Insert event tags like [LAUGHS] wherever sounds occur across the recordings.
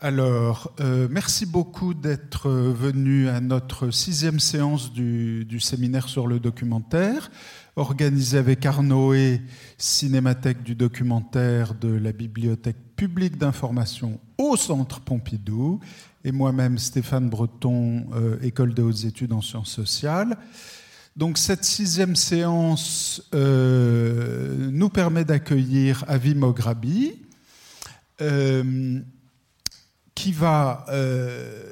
Alors, euh, merci beaucoup d'être venu à notre sixième séance du, séminaire sur le documentaire, organisé avec Arnaud et Cinémathèque du documentaire de la Bibliothèque publique d'information au Centre Pompidou, et moi-même Stéphane Breton, euh, École des hautes études en sciences sociales. Donc cette sixième séance euh, nous permet d'accueillir Avi Mograbi qui va euh,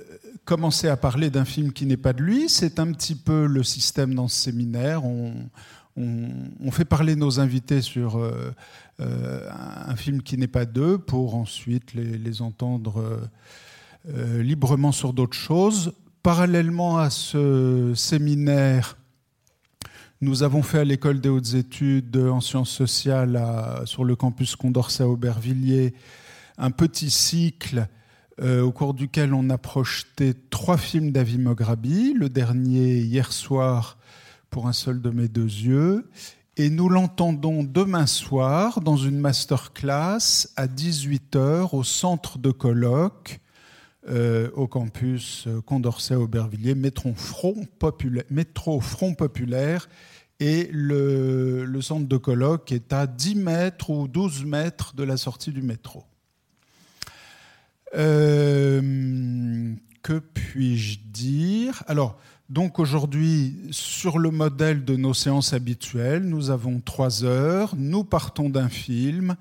commencer à parler d'un film qui n'est pas de lui. C'est un petit peu le système dans ce séminaire. On, fait parler nos invités sur euh, euh, un film qui n'est pas d'eux pour ensuite les, entendre librement sur d'autres choses. Parallèlement à ce séminaire, nous avons fait à l'école des hautes études en sciences sociales sur le campus Condorcet à Aubervilliers un petit cycle euh, au cours duquel on a projeté trois films d'Avi Mograbi, le dernier hier soir pour un seul de mes deux yeux, et nous l'entendons demain soir dans une masterclass à 18h au centre de colloque euh, au campus Condorcet-Aubervilliers, métro Front, populaire, métro Front Populaire, et le, le centre de colloque est à 10 mètres ou 12 mètres de la sortie du métro. Euh, que puis-je dire? Alors, donc aujourd'hui, sur le modèle de nos séances habituelles, nous avons trois heures, nous partons d'un film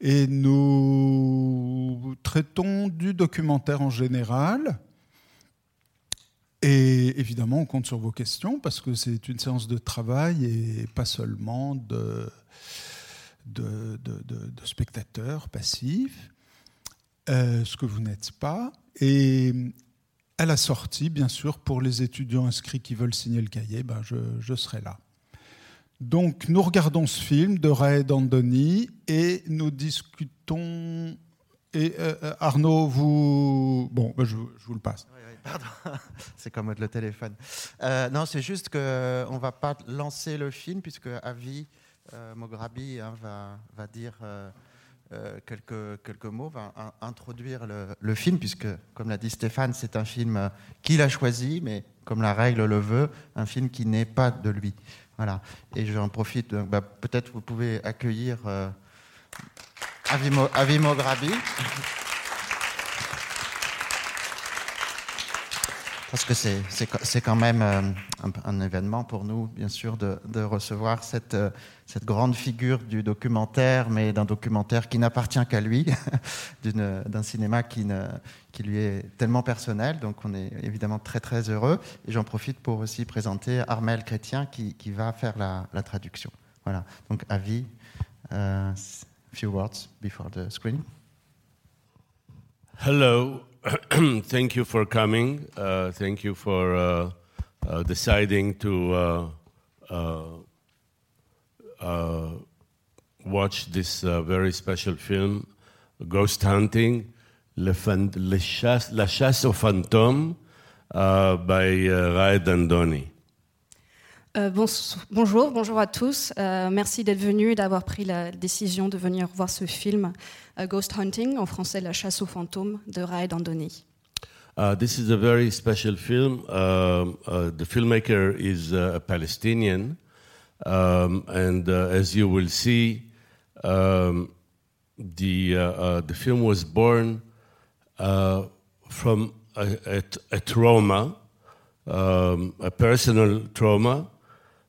et nous traitons du documentaire en général. Et évidemment, on compte sur vos questions parce que c'est une séance de travail et pas seulement de, de, de spectateurs passifs. Euh, ce que vous n'êtes pas. Et à la sortie, bien sûr, pour les étudiants inscrits qui veulent signer le cahier, ben je, serai là. Donc nous regardons ce film de Raed Andoni et nous discutons. Et euh, euh, Arnaud, vous. Bon, ben, je, vous le passe. pardon, [LAUGHS] c'est comme le téléphone. non, c'est juste qu'on ne va pas lancer le film puisque Avi Mograbi hein, va, va, dire euh, quelques, quelques mots, va introduire le, film, puisque, comme l'a dit Stéphane, c'est un film qu'il a choisi, mais comme la règle le veut, un film qui n'est pas de lui. Voilà. Et j'en profite, bah, peut-être vous pouvez accueillir euh, Avimo, Avimo Grabi. Parce que c'est quand même euh, un, événement pour nous, bien sûr, de, recevoir cette, euh, cette, grande figure du documentaire, mais d'un documentaire qui n'appartient qu'à lui, [LAUGHS] d'un cinéma qui, ne, qui lui est tellement personnel. Donc on est évidemment très très heureux. Et j'en profite pour aussi présenter Armel Chrétien qui, qui va faire la, traduction. Voilà. Donc avis, uh, few words before the screen. Hello. [CLEARS THROAT] thank you for coming. Uh, thank you for uh, uh, deciding to uh, uh, uh, watch this very special film, Ghost Hunting, Le fan Le chasse, La chasse aux fantômes, by Raed Andoni. Euh, bonjour, bonjour à tous. Euh, merci d'être venus et d'avoir pris la décision de venir voir ce film uh, Ghost Hunting, en français La chasse aux fantômes, de Raed Andoni. Uh, this is a very special film. Uh, uh the filmmaker is uh, a Palestinian, um, and uh, as you will see, um, the the film was born from a, a, a trauma, um, a personal trauma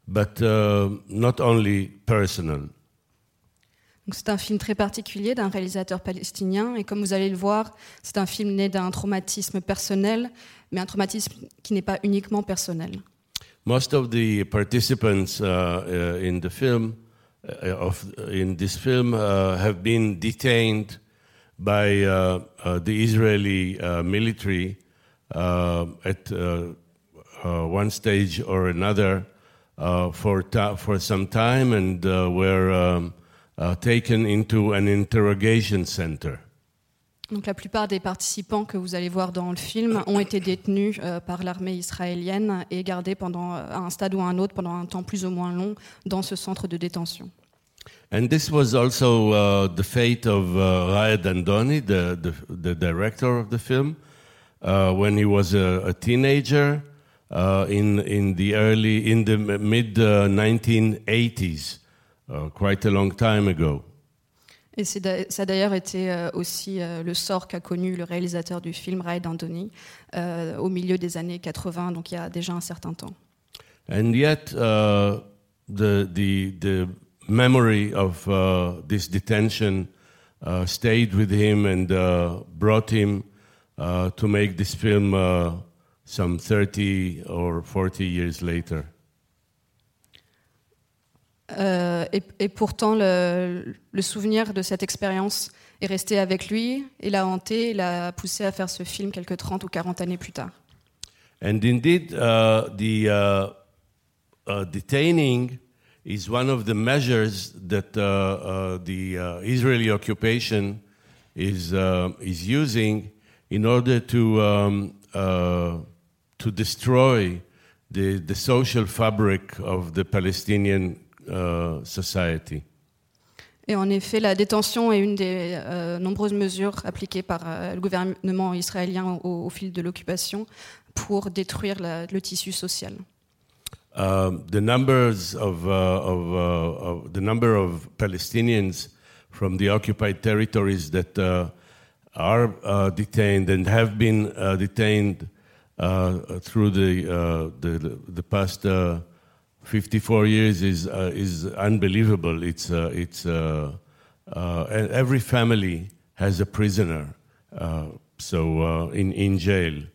but uh, not only personal. C'est un film très particulier d'un réalisateur palestinien et comme vous allez le voir, c'est un film né d'un traumatisme personnel, mais un traumatisme qui n'est pas uniquement personnel. Most of the participants uh, uh in the film, uh, of, in this film, uh, have been detained by uh, uh, the Israeli military at one stage or another uh, for, for some time and uh, were um, uh, taken into an interrogation center. Donc la plupart des participants que vous allez voir dans le film ont été détenus euh, par l'armée israélienne et gardés pendant, à un stade ou à un autre pendant un temps plus ou moins long dans ce centre de détention. And this was also uh, the fate of uh, Raya Dandoni, the, the, the director of the film, uh, when he was a, a teenager uh, in, in the early, in the mid 1980s, uh, quite a long time ago. Et ça a d'ailleurs été euh, aussi euh, le sort qu'a connu le réalisateur du film, Ray Dandoni, euh, au milieu des années 80, donc il y a déjà un certain temps. And yet, uh, the, the, the memory of uh, this detention uh, stayed with him and uh, brought him uh, to make this film uh, some 30 or 40 years later. Euh, et, et pourtant, le, le souvenir de cette expérience est resté avec lui et l'a hanté, et l'a poussé à faire ce film quelques 30 ou 40 années plus tard. And indeed, uh, the uh, uh, detaining is one of the measures that uh, uh, the uh, Israeli occupation is uh, is using in order to um, uh, to destroy the the social fabric of the Palestinian uh, society. Et en effet, la détention est une des euh, nombreuses mesures appliquées par euh, le gouvernement israélien au, au fil de l'occupation pour détruire la- le tissu social. Um, the numbers of, uh, of, uh, of the number of Palestinians from the occupied territories that uh, are uh, detained and have been uh, detained uh, through the, uh, the the past uh, 54 years is uh, is unbelievable. It's uh, it's uh, uh, and every family has a prisoner, uh, so uh, in in jail.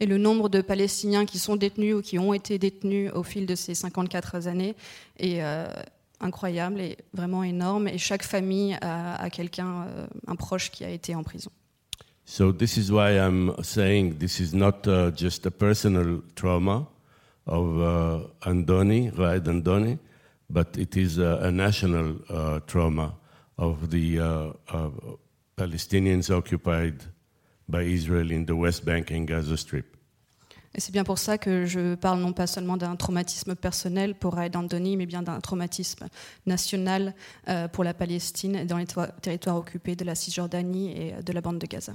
Et le nombre de Palestiniens qui sont détenus ou qui ont été détenus au fil de ces 54 années est euh, incroyable et vraiment énorme. Et chaque famille a, a quelqu'un, euh, un proche qui a été en prison. So this is why I'm saying this is not uh, just a personal trauma of uh, Andoni, Raed Andoni, but it is a, a national uh, trauma of the uh, uh, Palestinians occupied by Israel in the West Bank and Gaza Strip. Et c'est bien pour ça que je parle non pas seulement d'un traumatisme personnel pour Raed Andoni, mais bien d'un traumatisme national euh, pour la Palestine dans les toi- territoires occupés de la Cisjordanie et de la bande de Gaza.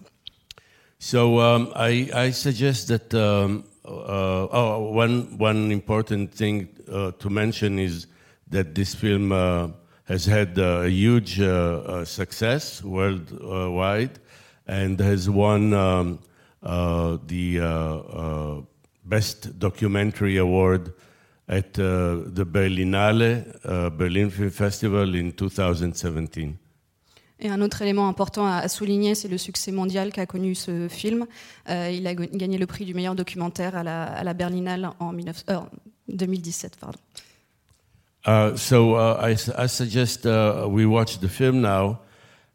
So um, I, I suggest that um, uh, oh, one, one important thing uh, to mention is that this film uh, has had uh, a huge uh, uh, success worldwide and has won um, the Best Documentary Award at the Berlinale Berlin Film Festival in 2017. Et un autre élément important à, souligner, c'est le succès mondial qu'a connu ce film. Euh, il a gagné le prix du meilleur documentaire à la, Berlinale en 19 euh, 2017. Pardon. Uh, so uh, I, I suggest uh, we watch the film now,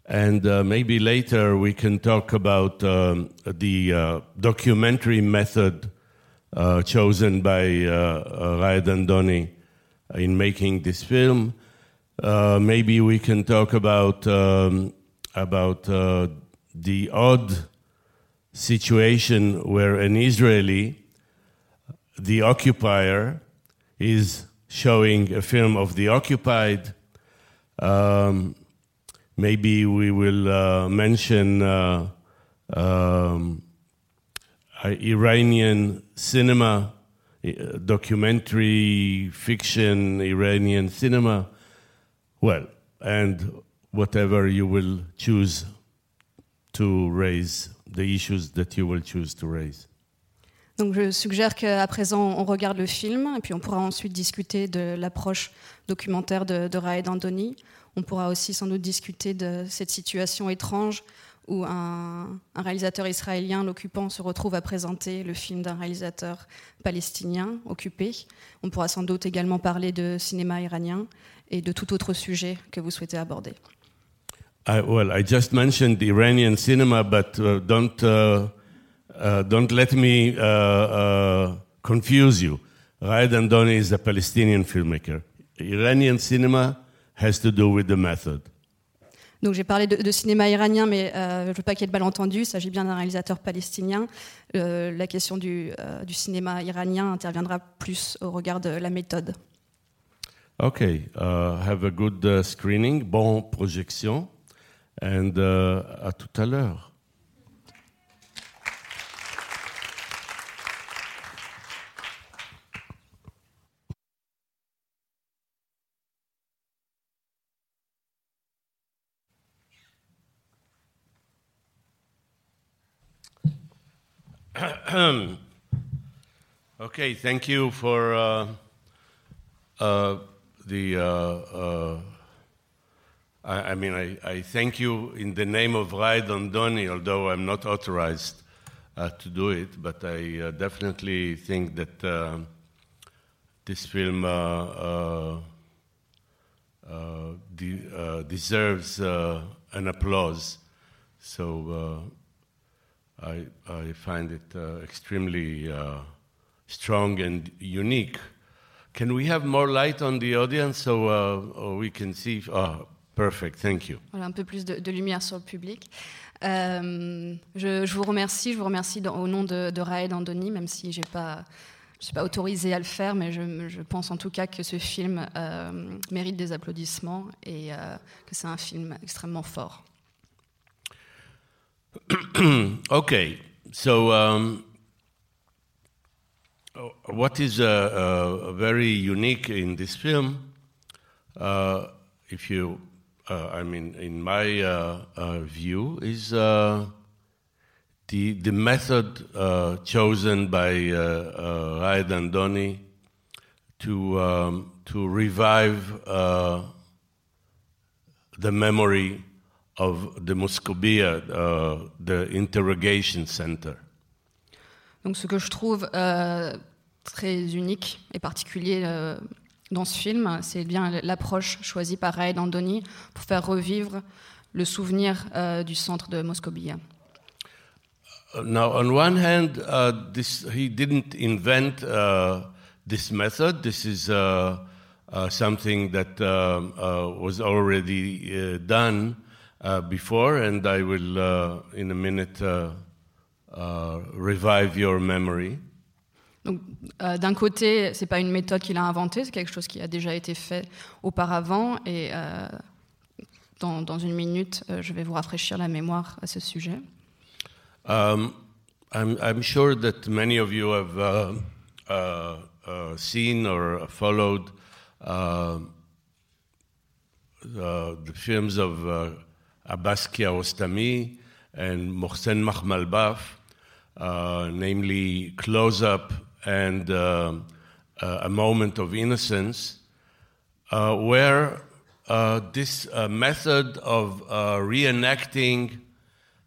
and uh, maybe later we can talk about um, the uh, documentary method uh, chosen by uh, Raed Andoni in making this film. Uh, maybe we can talk about um, about uh, the odd situation where an Israeli the occupier is showing a film of the occupied. Um, maybe we will uh, mention uh, um, Iranian cinema, documentary fiction, Iranian cinema. Well, and whatever you will choose to raise, the issues that you will choose to raise. Donc je suggère qu'à présent on regarde le film et puis on pourra ensuite discuter de l'approche documentaire de, de Raed Andoni. On pourra aussi sans doute discuter de cette situation étrange où un, un réalisateur israélien, l'occupant, se retrouve à présenter le film d'un réalisateur palestinien occupé. On pourra sans doute également parler de cinéma iranien et de tout autre sujet que vous souhaitez aborder. I, well, I just mentioned Iranian cinema, but uh, don't uh, uh, don't let me uh, uh, confuse you. Raed Andoni is a Palestinian filmmaker. Iranian cinema has to do with the method. Donc j'ai parlé de, de cinéma iranien, mais euh, je ne veux pas qu'il y ait de malentendu. Il s'agit bien d'un réalisateur palestinien. Euh, la question du, euh, du cinéma iranien interviendra plus au regard de la méthode. Okay, uh, have a good uh, screening, bon projection, and uh, à tout à l'heure. [COUGHS] okay, thank you for the. Uh, uh, I, I mean, I, I thank you in the name of Rai Dondoni, although I'm not authorized uh, to do it, but I uh, definitely think that uh, this film de- deserves an applause. So I, I find it extremely strong and unique. Can we have more light on the audience so uh, we can see? Oh, perfect. Thank you. Voilà, un peu plus de, de lumière sur le public. Euh, je, je vous remercie, je vous remercie dans- au nom de, de Raed Andoni, même si j'ai pas, je ne suis pas autorisée à le faire, mais je, je pense en tout cas que ce film euh, mérite des applaudissements et euh, que c'est un film extrêmement fort. [COUGHS] okay, so um, uh, what is uh, uh, very unique in this film, uh, if you, I mean, in my view, is the the method uh, chosen by uh, uh, Andoni to um, to revive uh, the memory of the Moscovia, the interrogation center. Donc ce que je trouve euh, très unique et particulier euh, dans ce film, c'est bien l'approche choisie par Raed Andoni pour faire revivre le souvenir euh, du centre de Moscovia. Uh, Now, on one hand, uh, this, he didn't invent uh, this method. This is uh, uh, something that um, uh, was already uh, done uh, before, and I will, uh, in a minute, uh, uh, revive your memory. Donc, euh, d'un côté, c'est pas une méthode qu'il a inventée, c'est quelque chose qui a déjà été fait auparavant. Et euh, dans, dans une minute, euh, je vais vous rafraîchir la mémoire à ce sujet. Um, I'm, I'm sure that many of you have uh, uh, uh, seen or followed uh, the, films of uh, Abbas Kiarostami and Mohsen Mahmalbaf, uh, namely Close Up and uh, uh, A Moment of Innocence, uh, where uh, this uh, method of uh, reenacting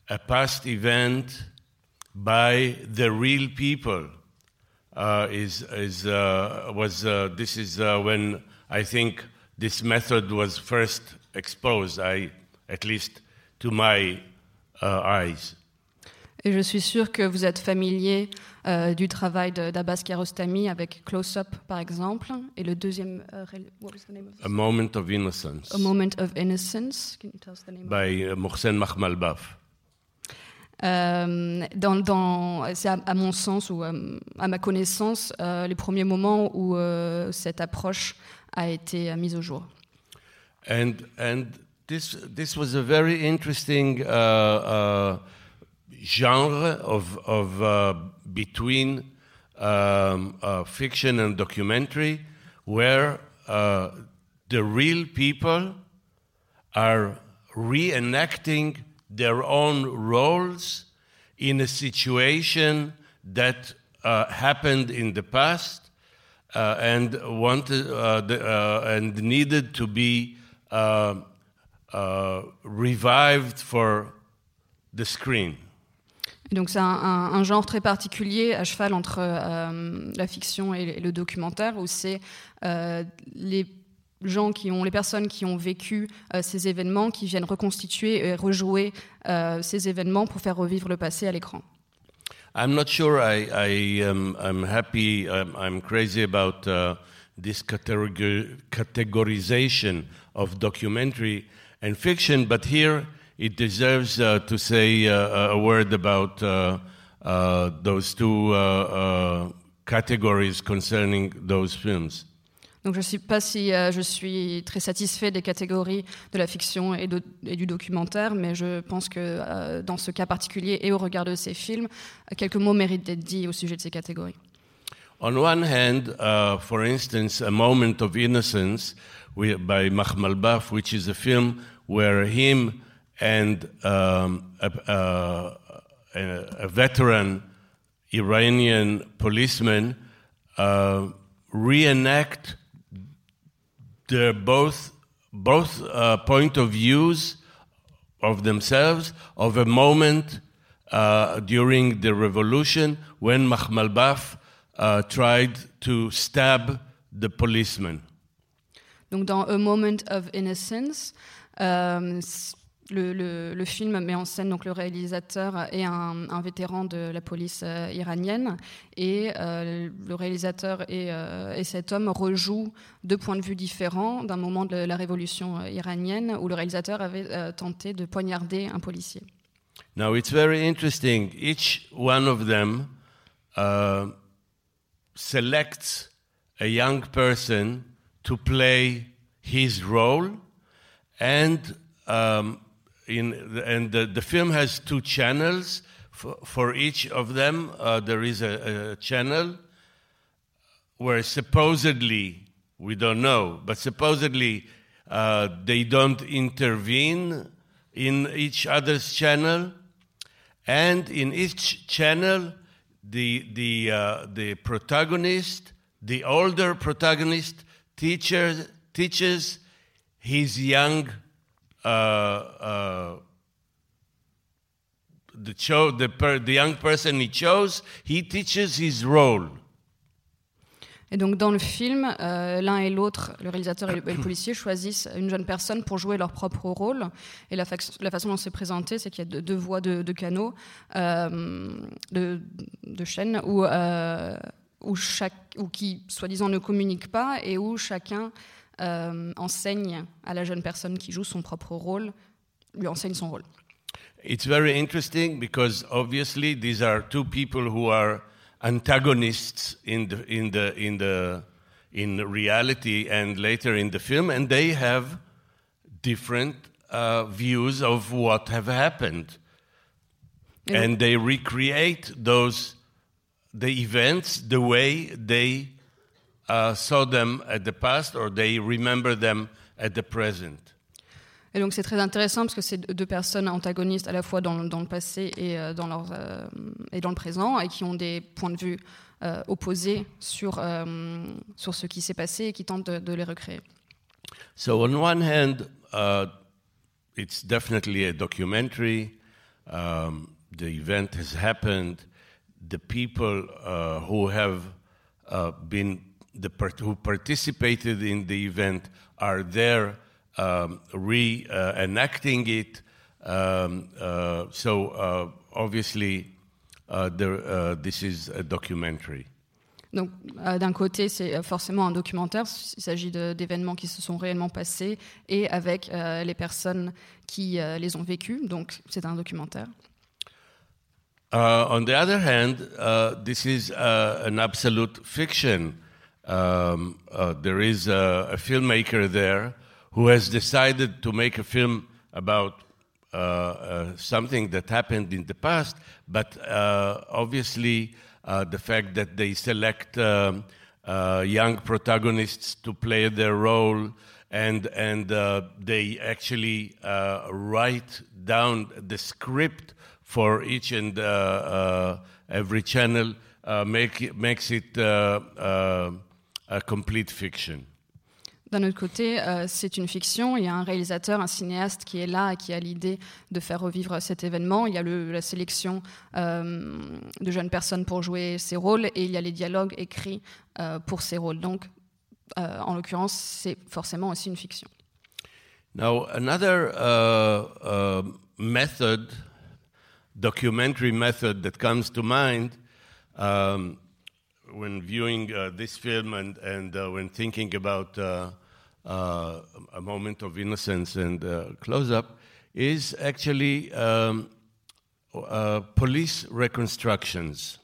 a past event by the real people is is was this is when I think this method was first exposed. I at least to my eyes. Et je suis sûre que vous êtes familier euh, du travail d'Abbas Kiarostami avec Close Up, par exemple. Et le deuxième, euh, what was the name of this? A moment of innocence A Moment of Innocence. Can you tell us the name by uh, Mohsen Mahmalbaf. Euh, dans, dans- c'est à, à mon sens ou euh, à ma connaissance euh, les premiers moments où cette approche a été mise au jour. And and this this was a very interesting uh, uh, genre of of uh, between um, uh, fiction and documentary, where uh, the real people are reenacting their own roles in a situation that uh, happened in the past uh, and wanted uh, the, and needed to be revived for the screen. Donc c'est un, genre très particulier à cheval entre euh, la fiction et, le documentaire où c'est euh, les gens qui ont les personnes qui ont vécu euh, ces événements qui viennent reconstituer et rejouer ces événements pour faire revivre le passé à l'écran. I'm not sure I, I am I'm happy. I'm, I'm crazy about uh, this categori- categorization of documentary and fiction, but here it deserves uh, to say uh, a word about uh, uh, those two uh, uh, categories concerning those films. Donc je ne sais pas si euh, je suis très satisfait des catégories de la fiction et, de, et du documentaire, mais je pense que euh, dans ce cas particulier et au regard de ces films, quelques mots méritent d'être dits au sujet de ces catégories. On one hand, uh, for instance, A Moment of Innocence by Mahmal Baf, which is a film where him and um, a, a, a, veteran Iranian policeman uh, reenact their both both uh, point of views of themselves of a moment uh, during the revolution when Mahmal Baf uh, tried to stab the policeman. Donc dans A Moment of Innocence, euh, le, film met en scène donc le réalisateur et un, vétéran de la police euh, iranienne et euh, le réalisateur et, euh, et cet homme rejouent deux points de vue différents d'un moment de la révolution iranienne où le réalisateur avait tenté de poignarder un policier. Now it's very interesting. Each one of them uh, selects a young person to play his role, and um, in and the, the film has two channels. For, for each of them, uh, there is a, a channel where supposedly we don't know, but supposedly uh, they don't intervene in each other's channel, and in each channel, the the uh, the protagonist, the older protagonist, teacher teaches his young. The, cho- the, per- the young person he chose, he teaches his role. Et donc dans le film, euh, l'un et l'autre, le réalisateur et le, policier, choisissent une jeune personne pour jouer leur propre rôle. Et la, façon dont c'est présenté, c'est qu'il y a deux, voies de, canaux, euh, de, chaînes, euh, où qui, soi-disant, ne communiquent pas et où chacun euh, enseigne à la jeune personne qui joue son propre rôle, lui enseigne son rôle. It's very interesting because obviously these are two people who are antagonists in the in the in the in reality and later in the film, and they have different uh, views of what have happened, and they recreate those the events the way they uh, saw them at the past or they remember them at the present. Et donc c'est très intéressant parce que c'est deux personnes antagonistes à la fois dans, dans le passé et, euh, dans leur, euh, et dans le présent et qui ont des points de vue euh, opposés sur, euh, sur ce qui s'est passé et qui tentent de, de les recréer. So, on one hand, uh, it's definitely a documentary. Um, the event has happened. The people uh, who have uh, been the part- who participated in the event are there um, re-enacting it. Um, uh, so, uh, obviously, uh, there, uh, this is a documentary. Donc euh, d'un côté c'est euh, forcément un documentaire, il s'agit d'événements qui se sont réellement passés et avec euh, les personnes qui les ont vécus, donc c'est un documentaire. Uh, on the other hand, uh, this is uh, an absolute fiction. Um, uh, there is a, a filmmaker there who has decided to make a film about uh, uh, something that happened in the past, but uh, obviously uh, the fact that they select um, uh, young protagonists to play their role and and they actually write down the script for each and every channel make makes it a complete fiction. D'un autre côté, euh, c'est une fiction. Il y a un réalisateur, un cinéaste qui est là et qui a l'idée de faire revivre cet événement. Il y a le- la sélection euh, de jeunes personnes pour jouer ces rôles et il y a les dialogues écrits euh, pour ces rôles. Donc, en l'occurrence, c'est forcément aussi une fiction. Now, another uh, uh, method, documentary method that comes to mind um, when viewing uh, this film and, and uh, when thinking about uh, uh, a moment of innocence and uh, close up is actually um, uh, police reconstructions.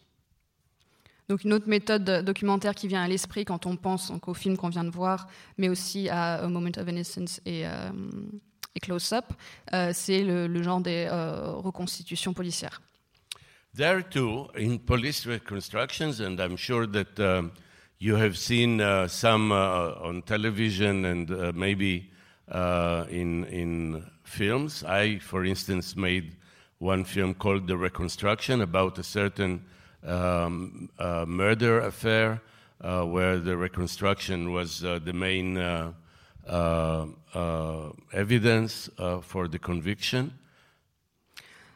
Donc une autre méthode documentaire qui vient à l'esprit quand on pense donc, au film qu'on vient de voir, mais aussi à A Moment of Innocence et, euh, et Close Up, euh, c'est le, le, genre des euh, reconstitutions policières. There too, in police reconstructions, and I'm sure that um, you have seen uh, some uh, on television and uh, maybe uh, in, in films. I, for instance, made one film called The Reconstruction about a certain um, uh, murder affair uh, where the reconstruction was the main evidence for the conviction.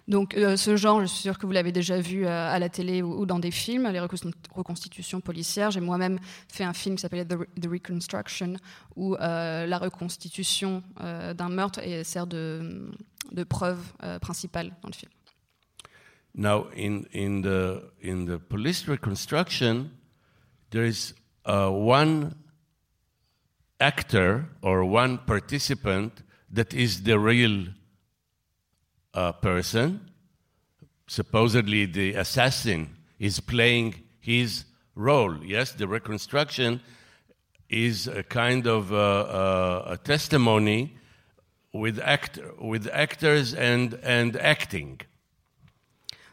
Donc euh, ce genre, je suis sûre que vous l'avez déjà vu euh, à la télé ou, dans des films, les reconstitutions policières. J'ai moi-même fait un film qui s'appelait The, Reconstruction, où euh, la reconstitution d'un meurtre sert de, preuve principale dans le film. Now, in, in, the, in the police reconstruction, there is uh, one actor or one participant that is the real uh, person, supposedly the assassin, is playing his role. Yes, the reconstruction is a kind of uh, uh, a testimony with, act, with actors and, acting.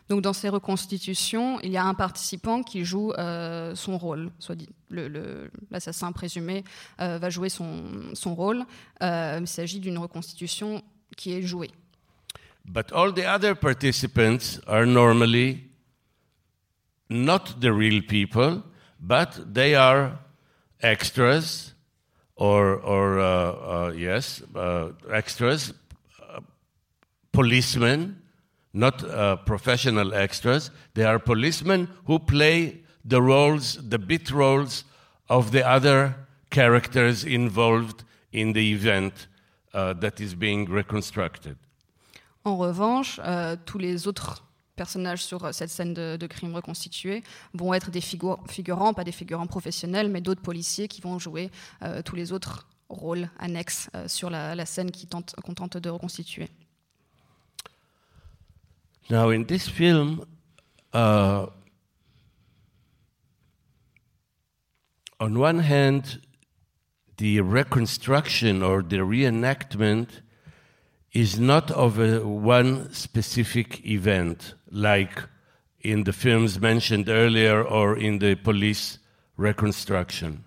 Donc dans ces reconstitutions, il y a un participant qui joue euh, son rôle. Soit dit, l'assassin présumé euh, va jouer son, son rôle. Euh, il s'agit d'une reconstitution qui est jouée. But all the other participants are normally not the real people, but they are extras or, or uh, uh, yes, uh, extras, uh, policemen, not uh, professional extras. They are policemen who play the roles, the bit roles of the other characters involved in the event uh, that is being reconstructed. En revanche, euh, tous les autres personnages sur cette scène de, crime reconstitué vont être des figurants, pas des figurants professionnels, mais d'autres policiers qui vont jouer euh, tous les autres rôles annexes euh, sur la, scène qu'on tente, qu tente de reconstituer. Now, in this film, uh, on one hand, the reconstruction or the reenactment is not of a, one specific event, like in the films mentioned earlier or in the police reconstruction.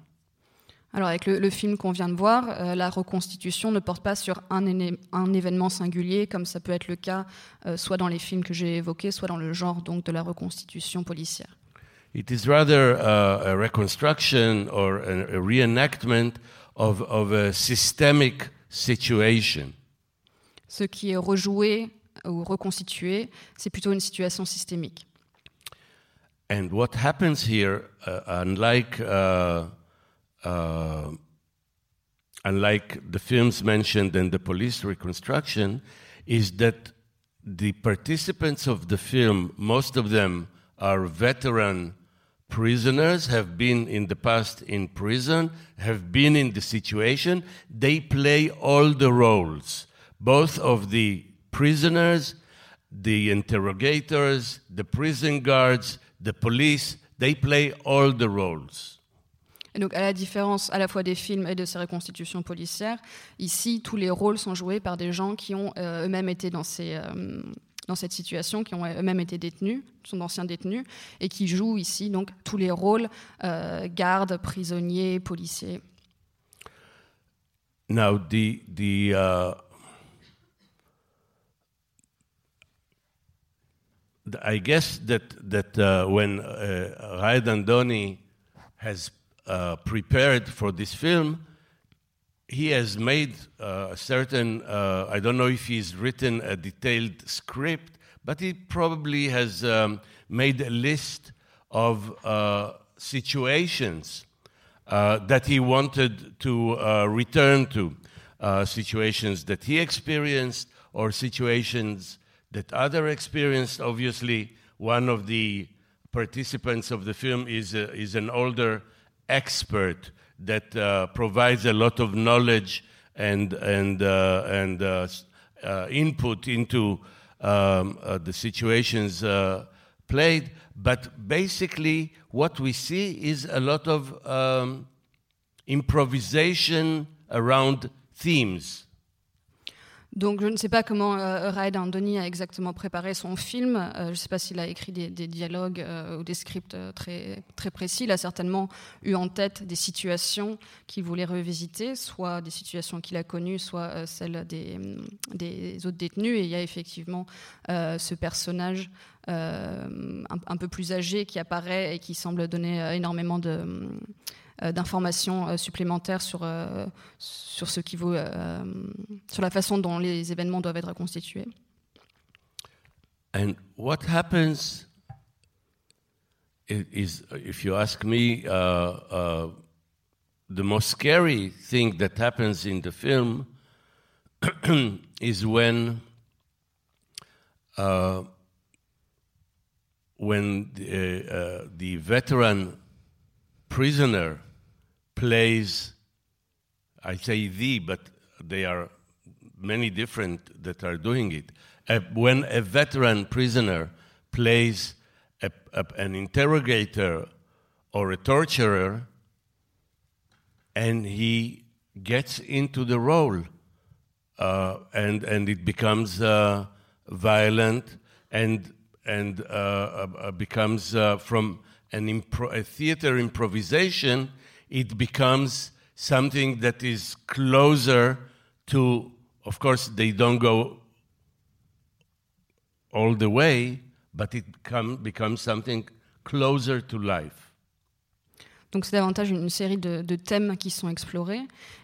Alors avec le, le film qu'on vient de voir, euh, la reconstitution ne porte pas sur un, un, événement singulier, comme ça peut être le cas euh, soit dans les films que j'ai évoqués, soit dans le genre donc de la reconstitution policière. It is rather uh, a reconstruction or a, a reenactment of, of a systemic situation. Ce qui est rejoué ou reconstitué, c'est plutôt une situation systémique. And what happens here, uh, unlike uh, uh, unlike the films mentioned and the police reconstruction, is that the participants of the film, most of them are veteran prisoners, have been in the past in prison, have been in the situation. They play all the roles both of the prisoners, the interrogators, the prison guards, the police, they play all the roles. Et donc, à la différence à la fois des films et de ces reconstitutions policières, ici, tous les rôles sont joués par des gens qui ont euh, eux-mêmes été dans, ces, euh, dans cette situation, qui ont eux-mêmes été détenus, sont d'anciens détenus, et qui jouent ici donc tous les rôles euh, gardes, prisonniers, policiers. Now, the, the uh, I guess that that uh, when uh, Raed Andoni has uh, prepared for this film, he has made uh, a certain. Uh, I don't know if he's written a detailed script, but he probably has um, made a list of uh, situations that he wanted to return to, situations that he experienced or situations that other experience, Obviously, one of the participants of the film is, a, is an older expert that uh, provides a lot of knowledge and, and, uh, and uh, uh input into um, uh, the situations uh, played. But basically, what we see is a lot of um, improvisation around themes. Donc je ne sais pas comment euh, Raed Andoni a exactement préparé son film. Euh, je ne sais pas s'il a écrit des, dialogues euh, ou des scripts euh, très, très précis. Il a certainement eu en tête des situations qu'il voulait revisiter, soit des situations qu'il a connues, soit celles des, autres détenus. Et il y a effectivement ce personnage un, peu plus âgé qui apparaît et qui semble donner énormément de d'informations euh, supplémentaires sur, euh, sur ce qui vaut, sur la façon dont les événements doivent être reconstitués. And what happens is, if you ask me, uh, uh, the most scary thing that happens in the film [CLEARS THROAT] is when uh, when the, uh, the veteran prisoner plays, I say the, but they are many different that are doing it. Uh, when a veteran prisoner plays a, a, an interrogator or a torturer, and he gets into the role, uh, and and it becomes uh, violent, and and uh, uh, becomes uh, from an impro- a theater improvisation it becomes something that is closer to, of course, they don't go all the way, but it come, becomes something closer to life. Donc c'est davantage une série de, thèmes qui sont explorés.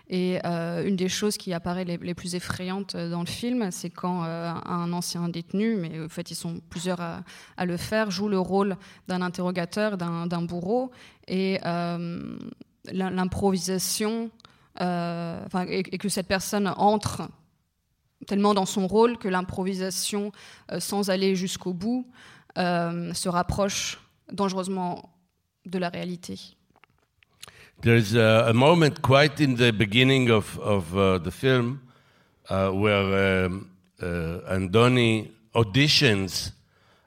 Et euh, une des choses qui apparaît les, plus effrayantes dans le film, c'est quand euh, un ancien détenu, mais en fait ils sont plusieurs à, le faire, joue le rôle d'un interrogateur, d'un bourreau. Et euh, l'improvisation, euh, et, que cette personne entre tellement dans son rôle que l'improvisation, euh, sans aller jusqu'au bout, euh, se rapproche dangereusement de la réalité. There's a, a moment quite in the beginning of, uh, the film uh, where um, uh, Andoni auditions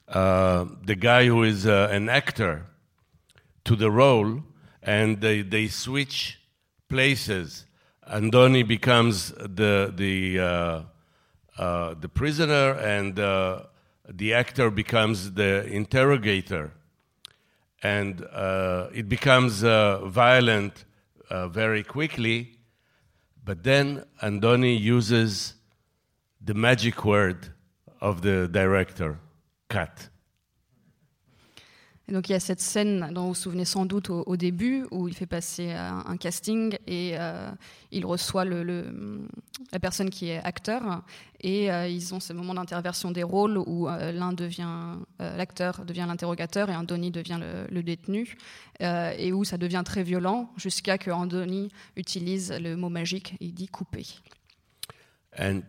uh, the guy who is an actor to the role and they, they switch places. Andoni becomes the, the, uh, uh, the prisoner, and uh, the actor becomes the interrogator. And uh, it becomes violent very quickly, but then Andoni uses the magic word of the director, cut. Donc il y a cette scène dont vous vous souvenez sans doute au, début où il fait passer un, un casting et euh, il reçoit la personne qui est acteur et euh, ils ont ce moment d'interversion des rôles où euh, l'un devient l'acteur devient l'interrogateur et Andoni devient le, détenu et où ça devient très violent jusqu'à que Andoni utilise le mot magique il dit couper. And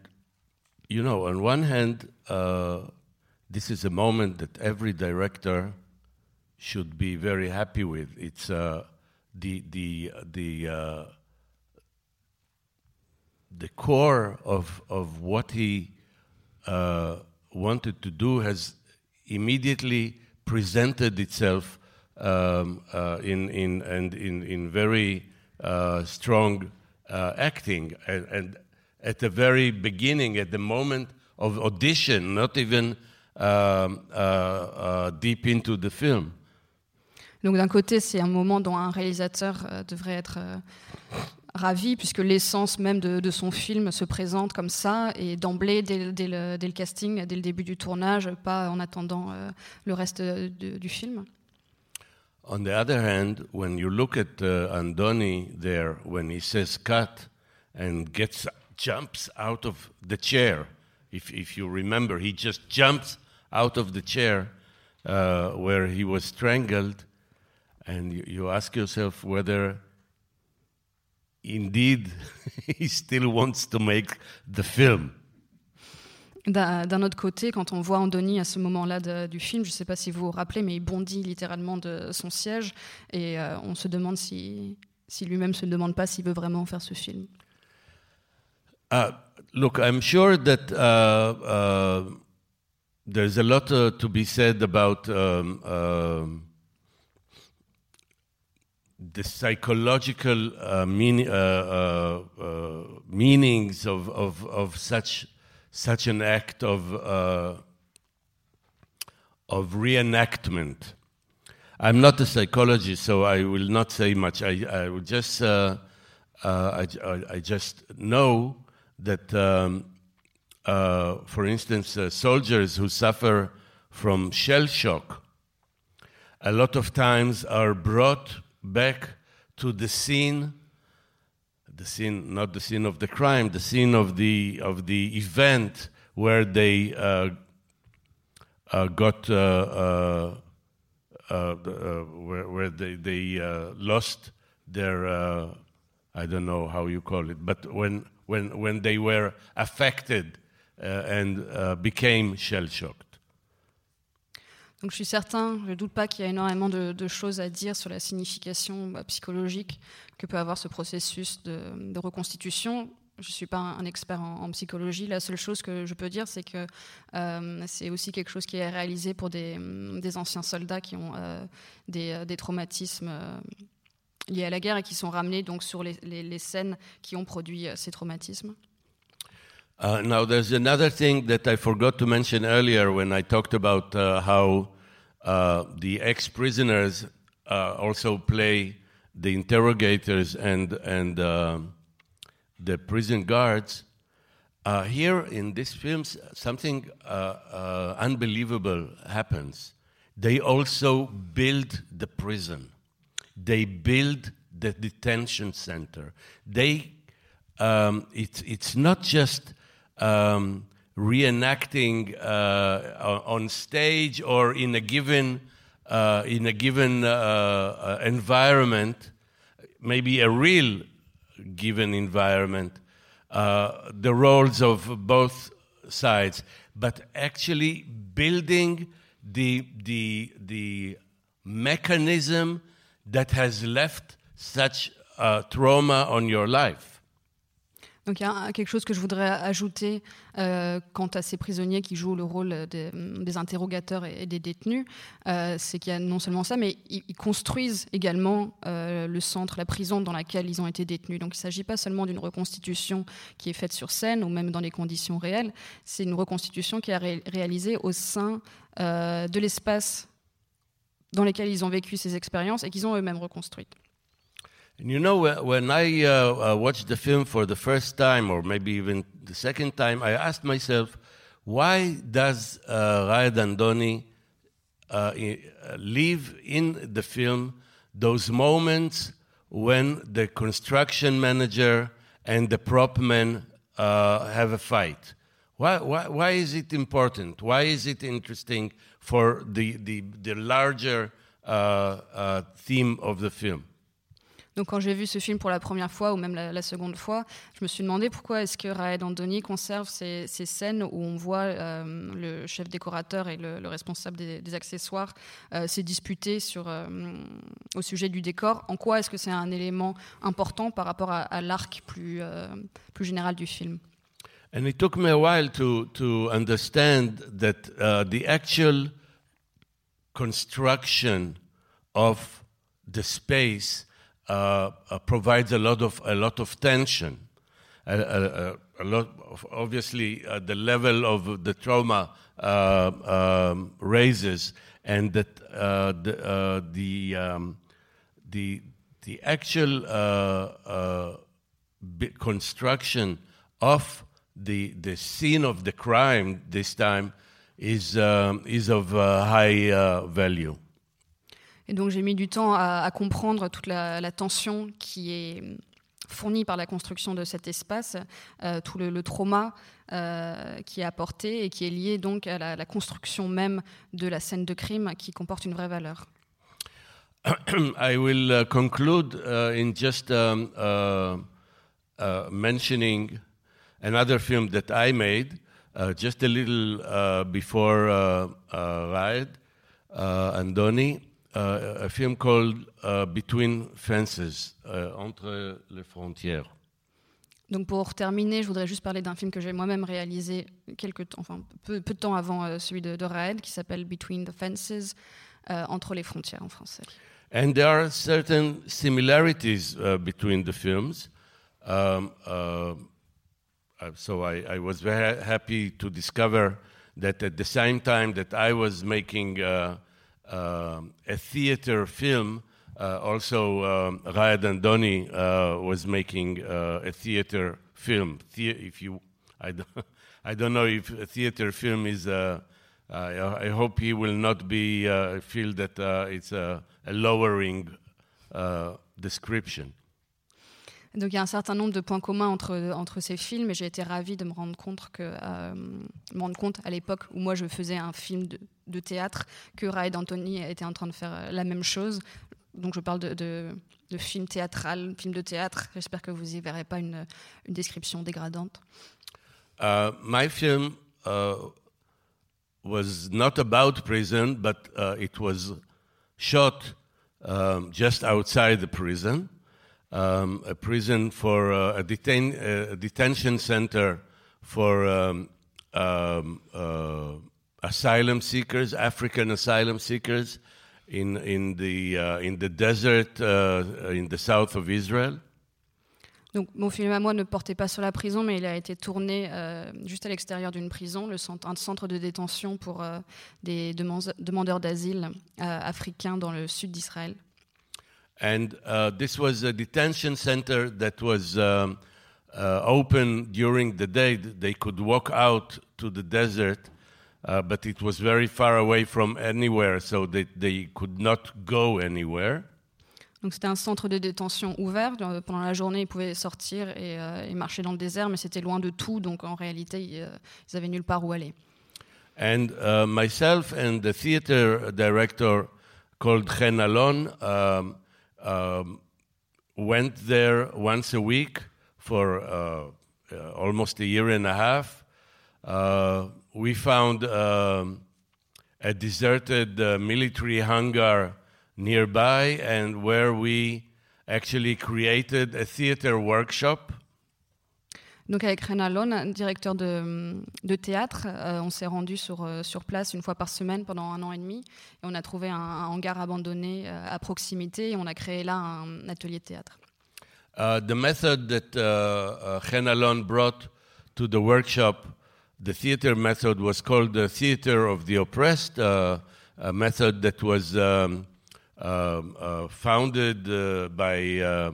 you know, on one hand, uh, this is a moment that every director should be very happy with. It's uh, the the the uh, the core of of what he uh, wanted to do has immediately presented itself um, uh, in in and in in very uh, strong uh, acting and, and, at the very beginning, at the moment of audition, not even um, deep into the film. Donc d'un côté, c'est un moment dont un réalisateur euh, devrait être euh, ravi, puisque l'essence même de, son film se présente comme ça, et d'emblée, dès, dès, le, dès, le, casting, dès le début du tournage, pas en attendant euh, le reste de, du film. On the other hand, when you look at uh, Andoni there, when he says cut and gets jumps out of the chair, if, if you remember, he just jumps out of the chair uh, where he was strangled and you, you ask yourself whether indeed [LAUGHS] he still wants to make the film. D'un autre côté, quand on voit Andoni à ce moment-là du film, je ne sais pas si vous vous rappelez, mais il bondit littéralement de son siège et euh, on se demande si, si lui-même se demande pas s'il veut vraiment faire ce film. Uh, look, I'm sure that uh, uh, there's a lot uh, to be said about um, um, the psychological uh, mean, uh, uh, uh, meanings of, of, of such such an act of uh, of reenactment. I'm not a psychologist, so I will not say much. I, I just uh, I, I, just know that, um, for instance, soldiers who suffer from shell shock a lot of times are brought back to the scene the scene not the scene of the crime the scene of the of the event where they uh, uh, got uh, uh, uh, uh where, where, they, they lost their I don't know how you call it but when when when they were affected and became shell shocked Donc je suis certain, je ne doute pas qu'il y a énormément de, choses à dire sur la signification bah, psychologique que peut avoir ce processus de, reconstitution. Je ne suis pas un, expert en, psychologie. La seule chose que je peux dire, c'est que euh, c'est aussi quelque chose qui est réalisé pour des, anciens soldats qui ont euh, euh, des, traumatismes liés à la guerre et qui sont ramenés donc sur les scènes qui ont produit ces traumatismes. Uh, now, there's another thing that I forgot to mention earlier when I talked about uh, how uh, the ex prisoners uh, also play the interrogators and, and uh, the prison guards. Here in this film, something unbelievable happens. They also build the prison, they build the detention center. They, um, it's, it's not just um, reenacting uh, on stage or in a given uh, in a given uh, uh, environment, maybe a real given environment, uh, the roles of both sides, but actually building the the the mechanism that has left such trauma on your life. Donc il y a quelque chose que je voudrais ajouter euh, quant à ces prisonniers qui jouent le rôle des, interrogateurs et, des détenus, euh, c'est qu'il y a non seulement ça, mais ils, construisent également euh, le centre, la prison dans laquelle ils ont été détenus. Donc il ne s'agit pas seulement d'une reconstitution qui est faite sur scène ou même dans les conditions réelles, c'est une reconstitution qui est réalisée au sein de l'espace dans lequel ils ont vécu ces expériences et qu'ils ont eux-mêmes reconstruites. You know, when I uh, uh, watched the film for the first time, or maybe even the second time, I asked myself, why does uh, Raed Andoni uh, leave in the film those moments when the construction manager and the prop man uh, have a fight? Why, why, why is it important? Why is it interesting for the, the, the larger uh, uh, theme of the film? Donc quand j'ai vu ce film pour la première fois ou même la, seconde fois, je me suis demandé pourquoi est-ce que Raed Andoni conserve ces, scènes où on voit euh, le chef décorateur et le, responsable des, accessoires euh, se disputer euh, au sujet du décor. En quoi est-ce que c'est un élément important par rapport à, l'arc plus, plus général du film? And it took me a while to, to understand that uh, the actual construction of the space Uh, uh, provides a lot of a lot of tension. A, a, a lot of obviously uh, the level of the trauma um, raises, and that the the, um, the the actual construction of the the scene of the crime this time is um, is of high uh, value. Et donc j'ai mis du temps à, comprendre toute la, tension qui est fournie par la construction de cet espace, euh, tout le, trauma euh, qui est apporté et qui est lié donc à la, construction même de la scène de crime qui comporte une vraie valeur. [CLEARS THROAT] I will uh, conclude uh, in just um, uh, mentioning another film that I made just a little before Riot, Andoni. uh, a film called uh, Between Fences, uh, Entre les frontières. Donc pour terminer, je voudrais juste parler d'un film que j'ai moi-même réalisé quelques temps, enfin peu, peu de temps avant euh, celui de, de Raed, qui s'appelle Between the Fences, euh, entre les frontières en français. And there are certain similarities uh, between the films. Um, uh, uh, so I, I was very happy to discover that at the same time that I was making uh, a theater film, uh, also um, Raed Andoni uh, was making uh, a theater film. The- if you, I don't, [LAUGHS] I don't know if a theater film is. I, hope he will not be feel that it's a, a lowering description. Donc il y a un certain nombre de points communs entre, entre ces films et j'ai été ravie de me rendre compte que euh, me rendre compte à l'époque où moi je faisais un film de, de théâtre que Raed Anthony était en train de faire euh, la même chose. Donc je parle de, de, film théâtral, film de théâtre. J'espère que vous y verrez pas une, une description dégradante. Uh, my film uh, was not about prison, but uh, it was shot um, just outside the prison, um, a prison for uh, a, detain- a detention center for um, um, uh, asylum seekers, African asylum seekers, in in the uh, in the desert uh, in the south of Israel. Donc mon film à moi ne portait pas sur la prison, mais il a été tourné euh, juste à l'extérieur d'une prison, le centre, un centre de détention pour euh, des deman- demandeurs d'asile euh, africains dans le sud d'Israël. And uh, this was a detention center that was um, uh, open during the day. They could walk out to the desert, uh, but it was very far away from anywhere, so they, they could not go anywhere. Donc c'était un centre de détention ouvert. Pendant la journée, ils pouvaient sortir et, euh, et marcher dans le désert, mais c'était loin de tout, donc en réalité, ils, euh, ils avaient nulle part où aller. And uh, myself and the theater director called Chen Alon um, um, went there once a week for uh, uh, almost a year and a half. Uh, we found um, a deserted uh, military hangar nearby, and where we actually created a theater workshop. Donc avec Renan Lone, un directeur de, de théâtre, euh, on s'est rendu sur, euh, sur place une fois par semaine pendant un an et demi. Et on a trouvé un, un hangar abandonné euh, à proximité et on a créé là un atelier de théâtre. Uh, the method that uh, uh, Chen Alon brought to the workshop, the theater method, was called the theater of the oppressed, uh, a method that was um, um, uh, founded uh, by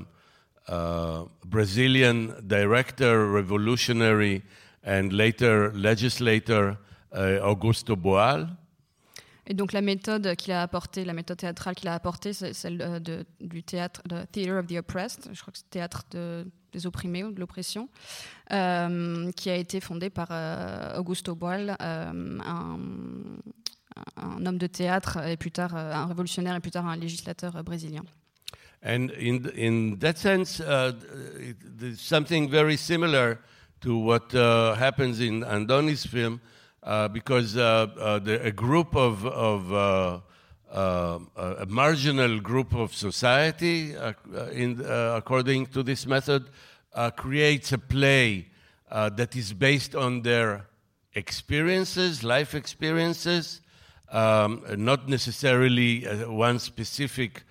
uh, Brazilian director, revolutionary, and later legislator uh, Augusto Boal. Et donc la méthode qu'il a apportée, la méthode théâtrale qu'il a apportée, c'est celle euh, de- du théâtre, de Theater of the Oppressed, je crois que c'est théâtre de- des opprimés ou de l'oppression, euh, qui a été fondé par euh, Augusto Boal, euh, un, un homme de théâtre et plus tard euh, un révolutionnaire et plus tard un législateur brésilien. And in, in that sense, uh, it, something very similar to what uh, happens in Andoni's film, uh, because uh, uh, the, a group of, of uh, a marginal group of society, in, according to this method, creates a play that is based on their experiences, life experiences, um, not necessarily one specific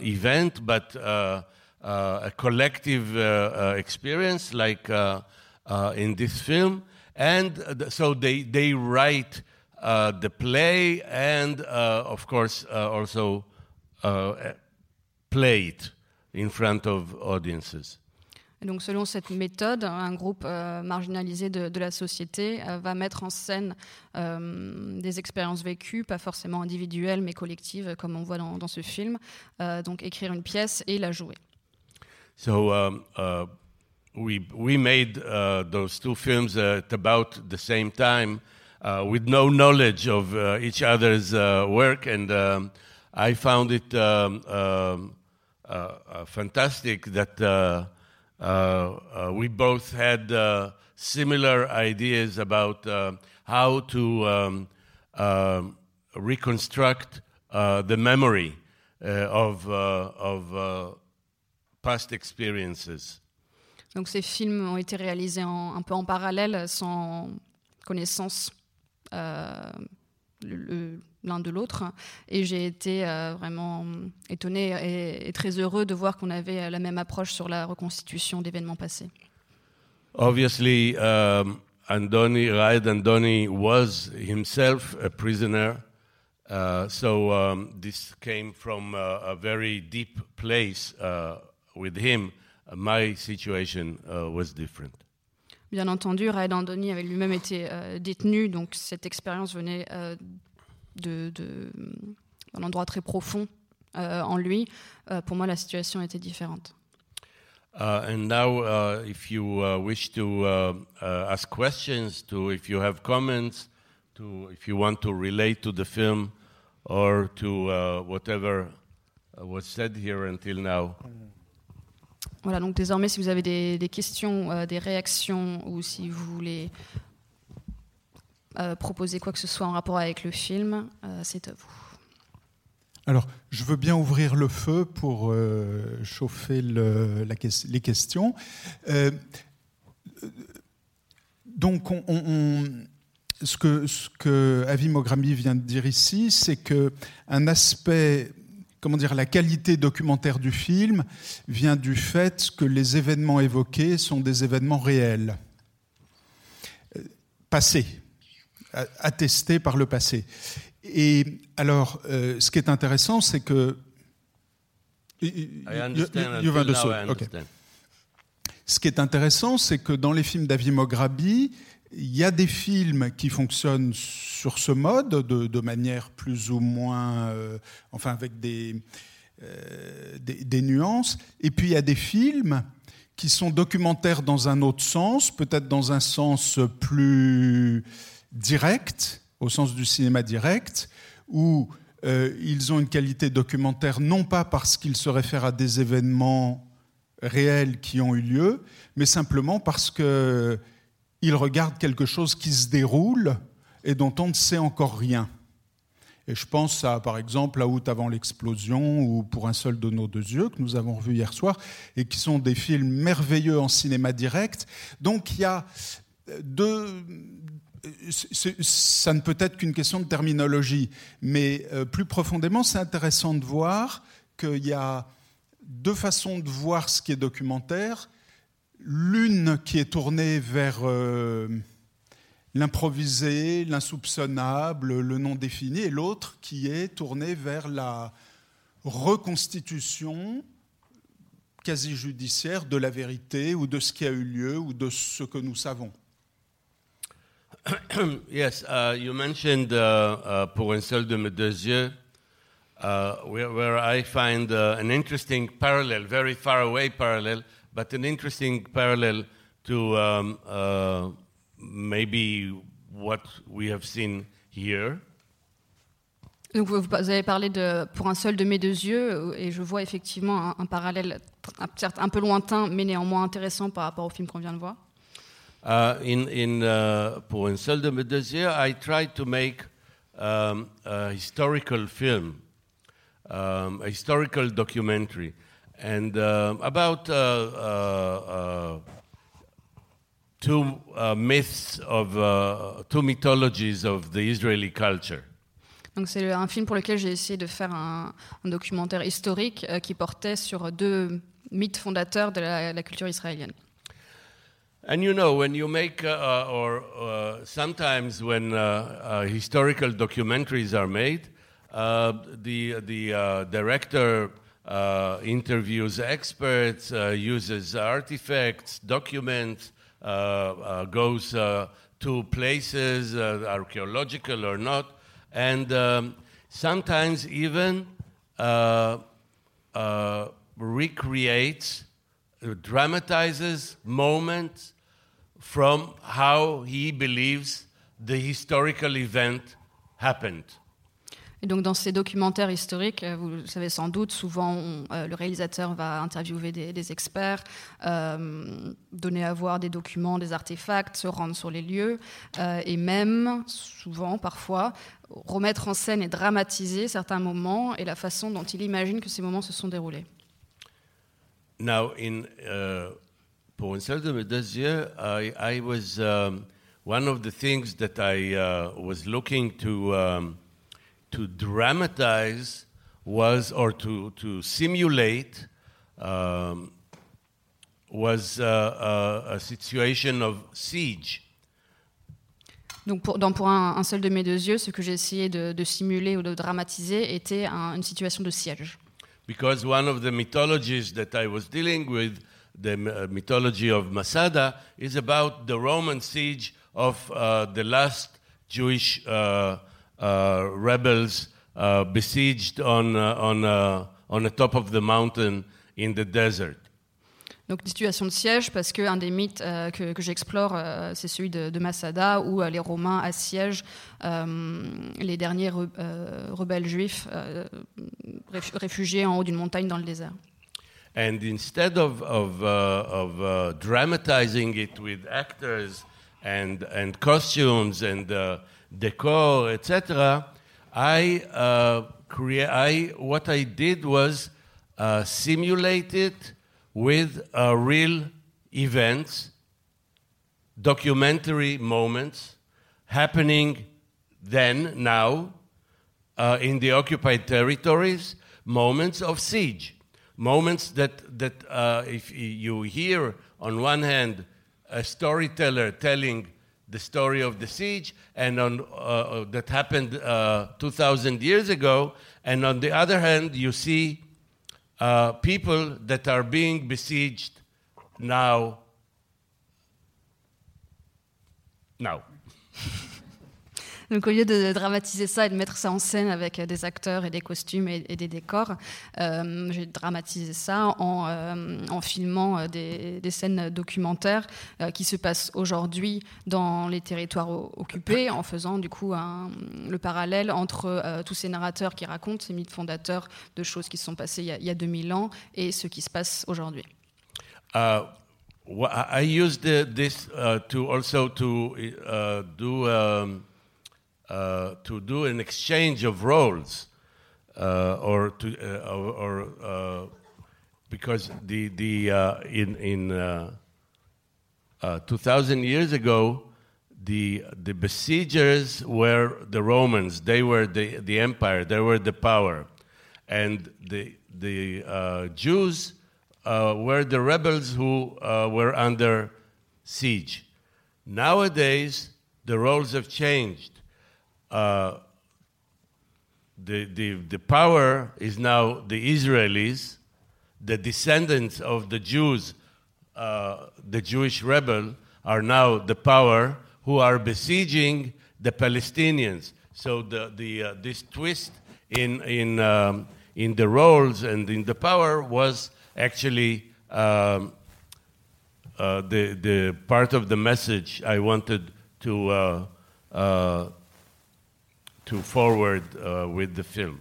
event, but uh, uh, a collective uh, uh, experience, like uh, uh, in this film. And uh, so they, they write uh, the play and, uh, of course, uh, also uh, play it in front of audiences. Donc, selon cette méthode, un groupe euh, marginalisé de, de la société euh, va mettre en scène euh, des expériences vécues, pas forcément individuelles, mais collectives, comme on voit dans, ce film. Euh, donc, écrire une pièce et la jouer. So um, uh, we we made uh, those two films at about the same time, uh, with no knowledge of uh, each other's uh, work, and um, I found it um, um, fantastic that we both had uh, similar ideas about uh, how to um, um, reconstruct uh, the memory uh, of uh, of. Uh, past experiences. Donc ces films ont été réalisés en- un peu en parallèle, sans connaissance euh, l'un de l'autre. Et j'ai été euh, vraiment étonnée et, très heureux de voir qu'on avait la même approche sur la reconstitution d'événements passés. Obviously, um, Andoni, Raed Andoni was himself a prisoner. Uh, so um, this came from uh, a very deep place uh, with him. My situation uh, was different. Bien entendu, Raed Andoni avait lui-même été euh, détenu, donc cette expérience venait euh, de- de- d'un endroit très profond euh, en lui. Euh, pour moi, la situation était différente. Uh, and now, uh, if you uh, wish to uh, uh, ask questions, to if you have comments, to if you want to relate to the film or to uh, whatever uh, was said here until now, Voilà, donc désormais, si vous avez des, des questions, euh, des réactions, ou si vous voulez euh, proposer quoi que ce soit en rapport avec le film, euh, c'est à vous. Alors, je veux bien ouvrir le feu pour chauffer les questions. Donc, on- ce que, Avi Moghrabi vient de dire ici, c'est que un aspect, comment dire, la qualité documentaire du film vient du fait que les événements évoqués sont des événements réels, euh, passés, attestés par le passé. Et alors, euh, ce qui est intéressant, c'est que. I understand. You- now, Okay. Ce qui est intéressant, c'est que dans les films d'Avi Moghrabi, il y a des films qui fonctionnent sur ce mode, de, manière plus ou moins, euh, enfin avec des, euh, des, des nuances, et puis il y a des films qui sont documentaires dans un autre sens, peut-être dans un sens plus direct, au sens du cinéma direct, où euh, ils ont une qualité documentaire non pas parce qu'ils se réfèrent à des événements réels qui ont eu lieu, mais simplement parce qu'ils regardent quelque chose qui se déroule et dont on ne sait encore rien. Et je pense à, par exemple, à Août avant l'explosion ou Pour un seul de nos deux yeux, que nous avons revu hier soir, et qui sont des films merveilleux en cinéma direct. Donc il y a deux. Ça ne peut être qu'une question de terminologie, mais euh, plus profondément, c'est intéressant de voir qu'il y a deux façons de voir ce qui est documentaire. L'une qui est tournée vers euh, l'improvisé, l'insoupçonnable, le non défini, et l'autre qui est tournée vers la reconstitution quasi judiciaire de la vérité ou de ce qui a eu lieu ou de ce que nous savons. [COUGHS] yes, uh, you mentioned uh, uh, seul de mes deux yeux, uh, where, where I find uh, an interesting parallel, very far away parallel, but an interesting parallel to um, uh, maybe what we have seen here. Donc vous avez parlé de pour un seul de mes deux yeux et je vois effectivement un, un parallèle certes un peu lointain mais néanmoins intéressant par rapport au film qu'on vient de voir. Uh, in in uh, Pour un seul de mes deux yeux, I tried to make um, a historical film, um, a historical documentary, and um about uh, uh, uh, two myths of two mythologies of the Israeli culture. Donc c'est un film pour lequel j'ai essayé de faire un, un documentaire historique euh, qui portait sur deux mythes fondateurs de la, la culture israélienne. And you know, when you make, uh, or uh, sometimes when uh, historical documentaries are made, the, the director interviews experts, uh, uses artifacts, documents, uh, uh, goes uh, to places, uh, archaeological or not, and um, sometimes even uh, uh, recreates, uh, dramatizes moments from how he believes the historical event happened. Et donc dans ces documentaires historiques, euh, vous le savez sans doute, souvent euh, le réalisateur va interviewer des, experts, euh, donner à voir des documents, des artefacts, se rendre sur les lieux et même, souvent, parfois, remettre en scène et dramatiser certains moments et la façon dont il imagine que ces moments se sont déroulés. Now, in uh, Pour un seul de I, I was one of the things that I was looking to um, to dramatize was or to to simulate um, was uh, a, a situation of siege. Donc pour, dans, pour un, un seul de mes deux yeux, ce que j'ai essayé de, de simuler ou de dramatiser était un- une situation de siège. Because one of the mythologies that I was dealing with, the uh, mythology of Masada, is about the Roman siege of uh, the last Jewish uh, uh, rebels uh, besieged on, uh, on, uh, on the top of the mountain in the desert. Donc une situation de siège parce qu'un des mythes euh, que, que j'explore, euh, c'est celui de, de Masada où euh, les Romains assiègent euh, les derniers re- euh, rebelles juifs euh, réf- réfugiés en haut d'une montagne dans le désert. And instead of, of, uh, of uh, dramatizing it with actors and, and costumes and uh, decor, etc., I, uh, crea- I, what I did was uh, simulate it with uh, real events, documentary moments happening then, now, uh, in the occupied territories, moments of siege, moments that, that uh, if you hear on one hand a storyteller telling the story of the siege, and on, uh, that happened uh, 2,000 years ago, and on the other hand, you see uh, people that are being besieged now. Now. [LAUGHS] Donc au lieu de dramatiser ça et de mettre ça en scène avec euh, des acteurs et des costumes et, des décors, euh, j'ai dramatisé ça en, euh, en filmant des, des scènes documentaires qui se passent aujourd'hui dans les territoires occupés, en faisant du coup le parallèle entre tous ces narrateurs qui racontent ces mythes fondateurs de choses qui se sont passées il y a, il y a 2000 ans et ce qui se passe aujourd'hui. Uh, I used this uh, to uh, um, to do an exchange of roles, uh, or to uh, or, uh, because the the uh, in in uh, uh, 2,000 years ago, the, the besiegers were the Romans. They were the, the empire. They were the power. And the, the uh, Jews uh, were the rebels who uh, were under siege. Nowadays, the roles have changed. Uh, the, the, the power is now the Israelis, the descendants of the Jews, uh, the Jewish rebel, are now the power who are besieging the Palestinians. So the, the, uh, this twist in, in, um, in the roles and in the power was actually um, uh, the, the part of the message I wanted to, uh, uh, to forward uh, with the film.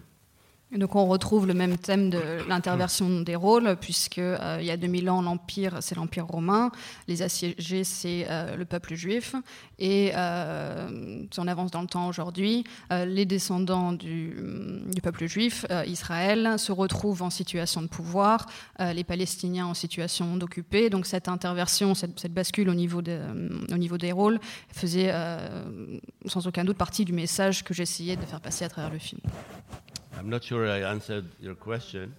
Donc on retrouve le même thème de l'interversion des rôles, puisque euh, il y a 2000 ans, l'Empire, c'est l'Empire romain, les assiégés, c'est euh, le peuple juif, et euh, si on avance dans le temps aujourd'hui, euh, les descendants du, peuple juif, Israël, se retrouvent en situation de pouvoir, les Palestiniens en situation d'occupé, donc cette interversion, cette, bascule au niveau, au niveau des rôles faisait sans aucun doute partie du message que j'essayais de faire passer à travers le film. I'm not sure I answered your question.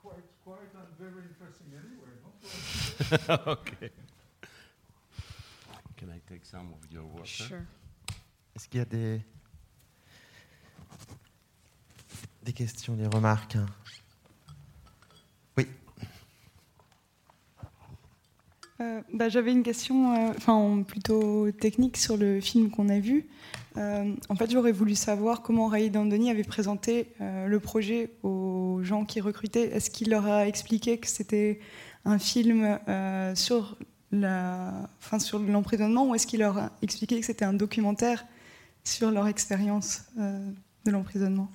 Quite, quite and very interesting anyway. okay. Can I take some of your water? Est-ce qu'il y a des, des questions, des remarques? Oui. Euh, bah, J'avais une question euh, enfin, plutôt technique sur le film qu'on a vu. Euh, en fait, j'aurais voulu savoir comment Ray Dandoni avait présenté euh, le projet aux gens qui recrutaient. Est-ce qu'il leur a expliqué que c'était un film euh, sur la, enfin, l'emprisonnement ou est-ce qu'il leur a expliqué que c'était un documentaire sur leur expérience de l'emprisonnement?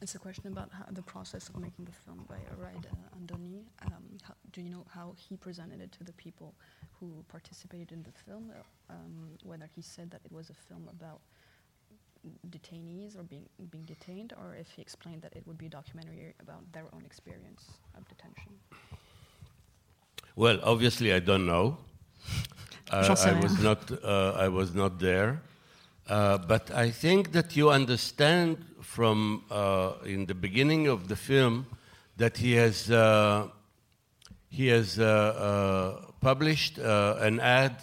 It's a question about how, the process of making the film by uh, Andoni. Um, do you know how he presented it to the people who participated in the film? Uh, Um, whether he said that it was a film about detainees or being being detained, or if he explained that it would be a documentary about their own experience of detention. Well, obviously, I don't know. [LAUGHS] Uh, I was not. Uh, I was not there. Uh, but I think that you understand from uh, in the beginning of the film that he has uh, he has uh, uh, published uh, an ad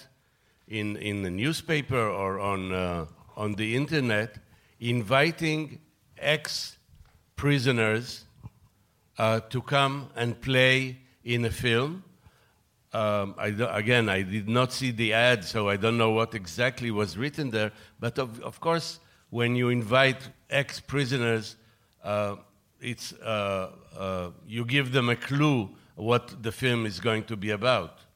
in in the newspaper or on on the internet inviting ex prisoners to come and play in a film. Um, I again, I did not see the ad, so I don't know what exactly was written there. But of, of course, when you invite ex prisoners, uh, it's, uh, uh, you give them a clue what the film is going to be about.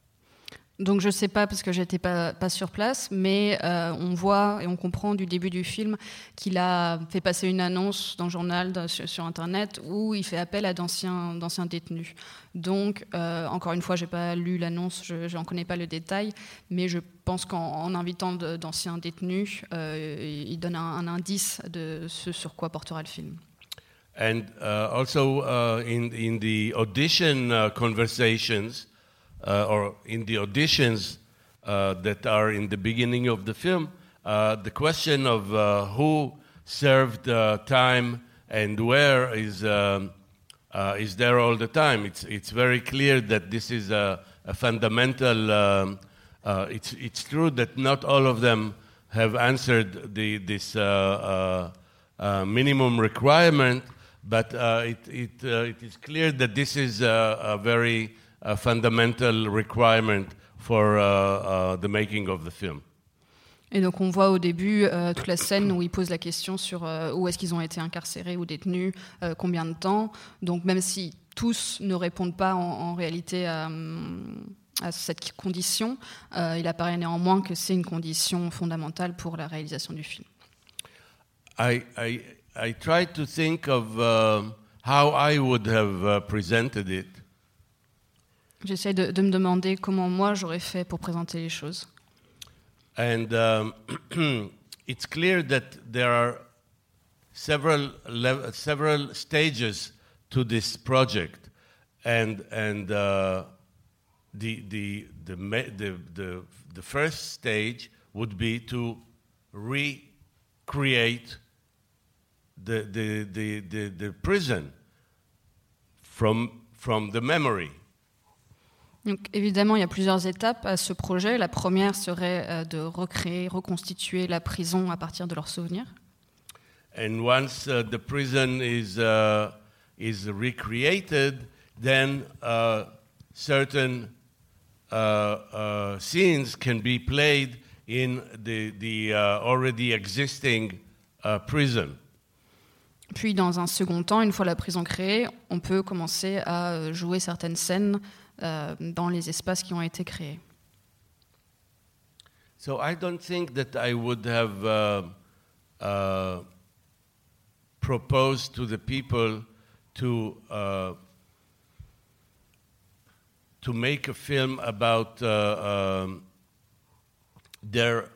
Donc je sais pas parce que j'étais pas, pas sur place, mais euh, on voit et on comprend du début du film qu'il a fait passer une annonce dans le journal, sur, internet, où il fait appel à d'anciens détenus. Donc euh, encore une fois, j'ai pas lu l'annonce, je n'en connais pas le détail, mais je pense qu'en en invitant d'anciens détenus, euh, il donne un indice de ce sur quoi portera le film. And uh, also uh, in, in the audition uh, conversations, or in the auditions that are in the beginning of the film, the question of who served time and where is, um, is there all the time. It's, it's very clear that this is a, a fundamental, um, uh, it's, it's true that not all of them have answered the, this uh, uh, minimum requirement, but uh, it, it, uh, it is clear that this is a, a very fundamental requirement for uh, uh, the making of the film. Et donc on voit au début euh, toute la scène où il pose la question sur euh, où est-ce qu'ils ont été incarcérés ou détenus, euh, combien de temps. Donc même si tous ne répondent pas en, en réalité à, à cette condition, euh, il apparaît néanmoins que c'est une condition fondamentale pour la réalisation du film. I, I, I tried to think of uh, how I would have uh, presented it. J'essaie de, de me demander comment moi j'aurais fait pour présenter les choses. And um, [CLEARS THROAT] it's clear that there are several, several stages to this project. And, and uh, the, the, the, the, the, the first stage would be to recreate the, the, the, the, the prison from, from the memory. Donc évidemment, il y a plusieurs étapes à ce projet. La première serait euh, de recréer, reconstituer la prison à partir de leurs souvenirs. And once uh, the prison is, uh, is recreated, then uh, certain uh, uh, scenes can be played in the, the uh, already existing uh, prison. Puis, dans un second temps, une fois la prison créée, on peut commencer à euh, jouer certaines scènes euh, dans les espaces qui ont été créés. So I don't think that I would have uh, uh, proposed to the people to uh, to make a film about uh, um, their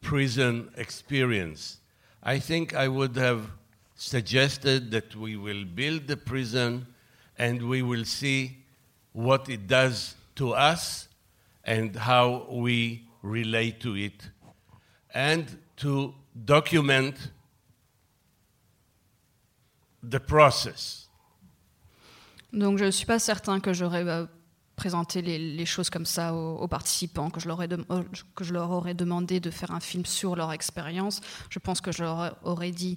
prison experience. I think I would have suggested that we will build the prison and we will see what it does to us and how we relate to it, and to document the process. Donc, je ne suis pas certain que j'aurais euh, présenté les, les choses comme ça aux, aux participants, que je, leur dem- euh, que je leur aurais demandé de faire un film sur leur expérience. Je pense que je leur aurais dit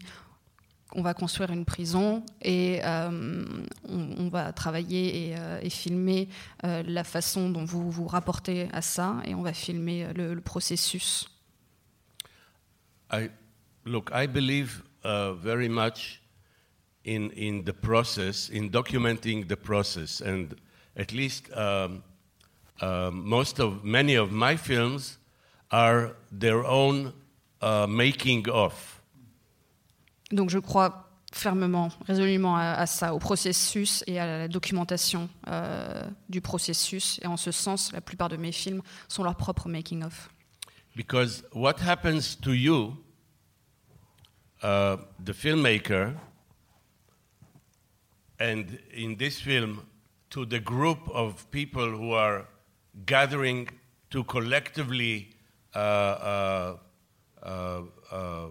on va construire une prison et euh, on, va travailler et, euh, filmer euh, la façon dont vous vous rapportez à ça et on va filmer le, processus. I, look, I believe uh, very much in, in the process, in documenting the process, and at least um, um, most of many of my films are their own uh, making of. Donc je crois fermement, résolument à, ça, au processus et à la documentation euh, du processus. Et en ce sens, la plupart de mes films sont leur propre making-of. Because what happens to you, uh, the filmmaker, and in this film to the group of people who are gathering to collectively uh, uh, uh, uh,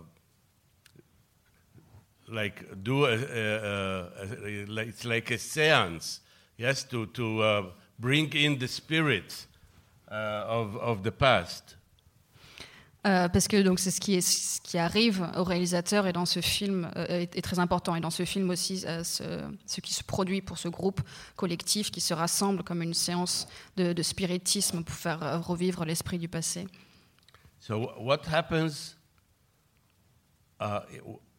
like do a, a, a, it's like a séance, yes, to to uh, bring in the spirits uh, of of the past. Euh, parce que donc c'est ce qui est ce qui arrive au réalisateur et dans ce film euh, est, est très important et dans ce film aussi euh, ce, ce qui se produit pour ce groupe collectif qui se rassemble comme une séance de, de spiritisme pour faire euh, revivre l'esprit du passé. So wh- what happens uh,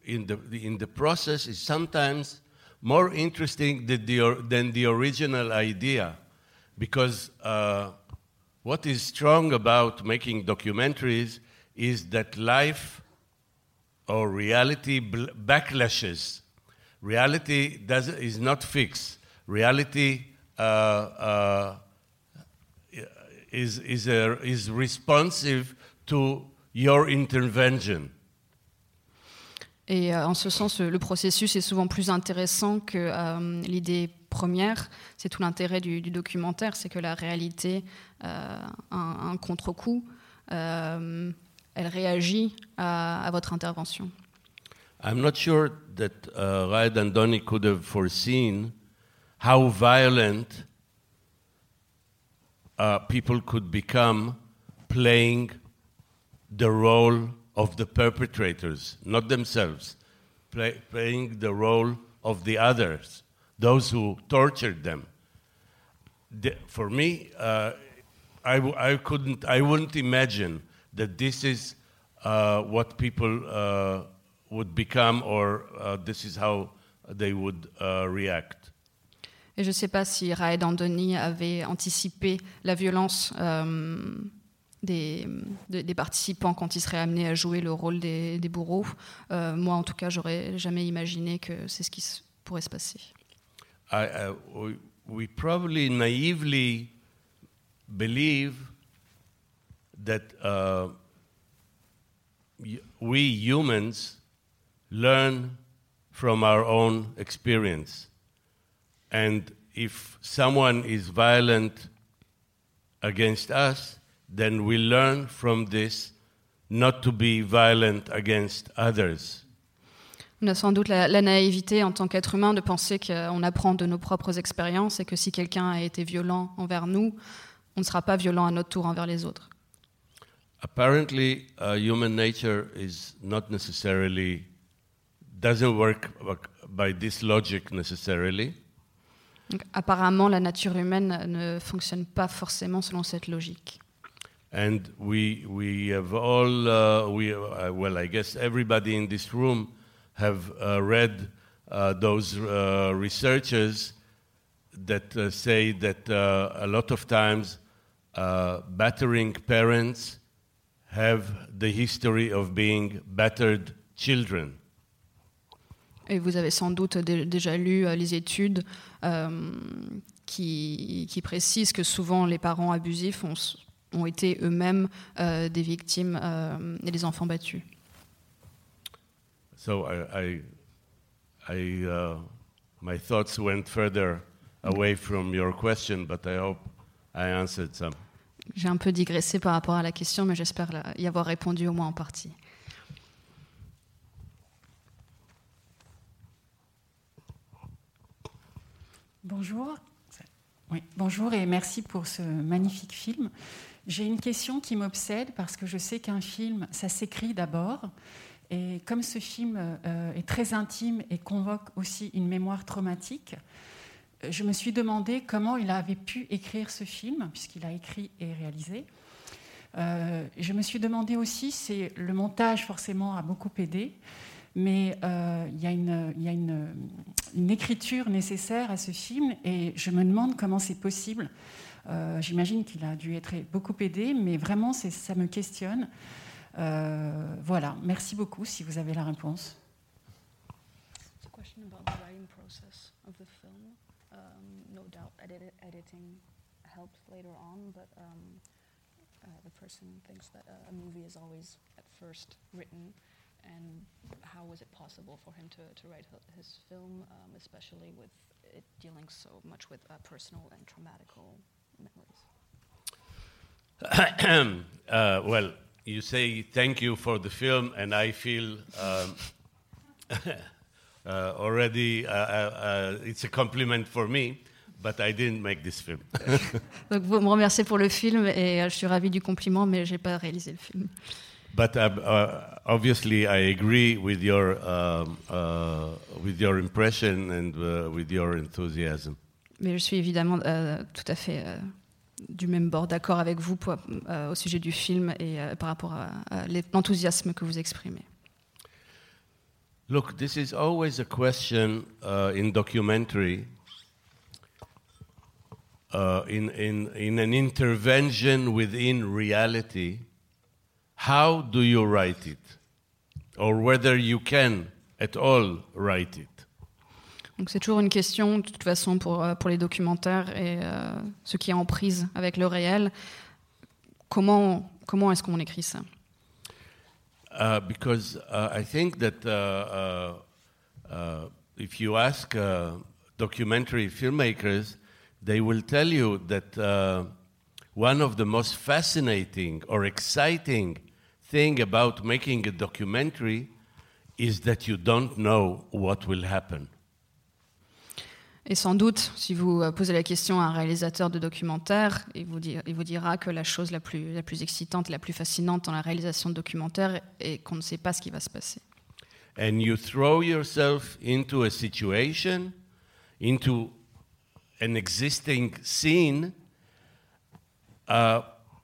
in the in the process is sometimes more interesting than the, than the original idea, because uh, what is strong about making documentaries is that life or reality bl- backlashes. Reality does, is not fixed. Reality uh, uh, is, is, a, is responsive to your intervention. Et euh, en ce sens, le processus est souvent plus intéressant que euh, l'idée première. C'est tout l'intérêt du, du documentaire, c'est que la réalité euh, a un, un contre-coup. Euh, elle réagit à, à votre intervention. I'm not sure that uh, Raed Andoni could have foreseen how violent uh, people could become playing the role of the perpetrators, not themselves, play, playing the role of the others, those who tortured them. The- for me, uh, I, w- I couldn't, I wouldn't imagine that this is uh, what people uh, would become or uh, this is how they would uh, react. Et je ne sais pas si Raed Andoni avait anticipé la violence euh, des, de- des participants quand ils seraient amenés à jouer le rôle des, des bourreaux. Euh, moi, en tout cas, j'aurais jamais imaginé que c'est ce qui se- pourrait se passer. I, uh, we, probably naively believe that uh, we humans learn from our own experience. And if someone is violent against us, then we learn from this not to be violent against others. On a sans doute la, la naïveté en tant qu'être humain de penser qu'on apprend de nos propres expériences et que si quelqu'un a été violent envers nous, on ne sera pas violent à notre tour envers les autres. Apparently, uh, human nature is not necessarily, doesn't work by this logic necessarily. Donc, apparemment, la nature humaine ne fonctionne pas forcément selon cette logique. And we, we have all, uh, we, uh, well, I guess everybody in this room have uh, read uh, those uh, researchers that uh, say that a lot of times battering parents have the history of being battered children. Et vous avez sans doute déjà lu euh, les études euh, qui, qui précisent que souvent les parents abusifs ont, ont été eux-mêmes euh, des victimes euh, et des enfants battus. So I, I, I uh, my thoughts went further away from your question, but I hope I answered some. J'ai un peu digressé par rapport à la question, mais j'espère y avoir répondu au moins en partie. Bonjour. Oui, bonjour et merci pour ce magnifique film. J'ai une question qui m'obsède parce que je sais qu'un film, ça s'écrit d'abord. Et comme ce film euh, est très intime et convoque aussi une mémoire traumatique, je me suis demandé comment il avait pu écrire ce film, puisqu'il a écrit et réalisé. Euh, je me suis demandé aussi, c'est le montage forcément a beaucoup aidé, mais euh, il y a, une écriture nécessaire à ce film et je me demande comment c'est possible. Euh, J'imagine qu'il a dû être beaucoup aidé, mais vraiment ça me questionne. Euh, voilà, merci beaucoup si vous avez la réponse. It's a question about the writing process of the film. Um, no doubt edit- editing helped later on, but um, uh, the person thinks that uh, a movie is always at first written and how was it possible for him to, to write his film, um, especially with it dealing so much with uh, personal and traumatical memories? [COUGHS] uh, well, you say thank you for the film, and I feel um, [COUGHS] uh, already uh, uh, it's a compliment for me. But I didn't make this film. [LAUGHS] [LAUGHS] Donc vous me remerciez pour le film et je suis ravi du compliment, mais j'ai pas réalisé le film. But uh, uh, obviously, I agree with your um, uh, with your impression and uh, with your enthusiasm. Mais je suis évidemment euh, tout à fait euh, du même bord, d'accord avec vous pour, euh, au sujet du film et par rapport à, à l'enthousiasme que vous exprimez. Look, this is always a question in documentary. in, in, in an intervention within reality, how do you write it? Or whether you can at all write it? Donc c'est toujours une question, de toute façon, pour, euh, pour les documentaires et euh, ce qui est en prise avec le réel. Comment, comment est-ce qu'on écrit ça? Uh, Because uh, I think that uh, uh, uh if you ask uh, documentary filmmakers, they will tell you that one of the most fascinating or exciting thing about making a documentary is that you don't know what will happen. Et sans doute, si vous euh, posez la question à un réalisateur de documentaire, il vous, dira, il vous dira que la chose la plus, la plus excitante, la plus fascinante dans la réalisation de documentaire est qu'on ne sait pas ce qui va se passer. And you throw yourself into a situation, into an existing scene uh,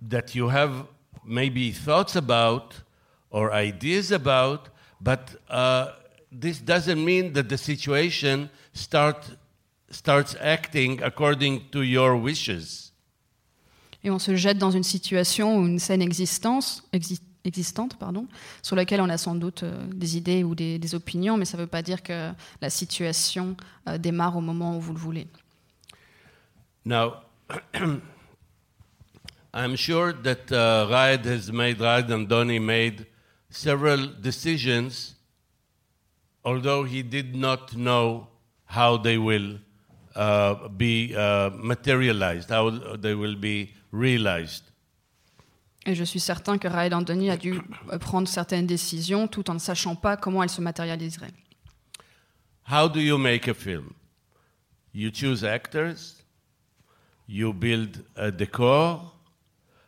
that you have maybe thoughts about or ideas about, but uh, this doesn't mean that the situation start, starts acting according to your wishes. Et on se jette dans une situation ou une scène existence, exi existante pardon, sur laquelle on a sans doute euh, des idées ou des, des opinions, mais ça ne veut pas dire que la situation euh, démarre au moment où vous le voulez. Now, [CLEARS THROAT] I'm sure that uh, Raed has made, Raed and Donny made several decisions, although he did not know how they will uh, be uh, materialized, how they will be realized. Et je suis certain que Raed Anthony a dû prendre certaines décisions tout en ne sachant pas comment elles se matérialiseraient. How do you make a film? You choose actors, you build a decor,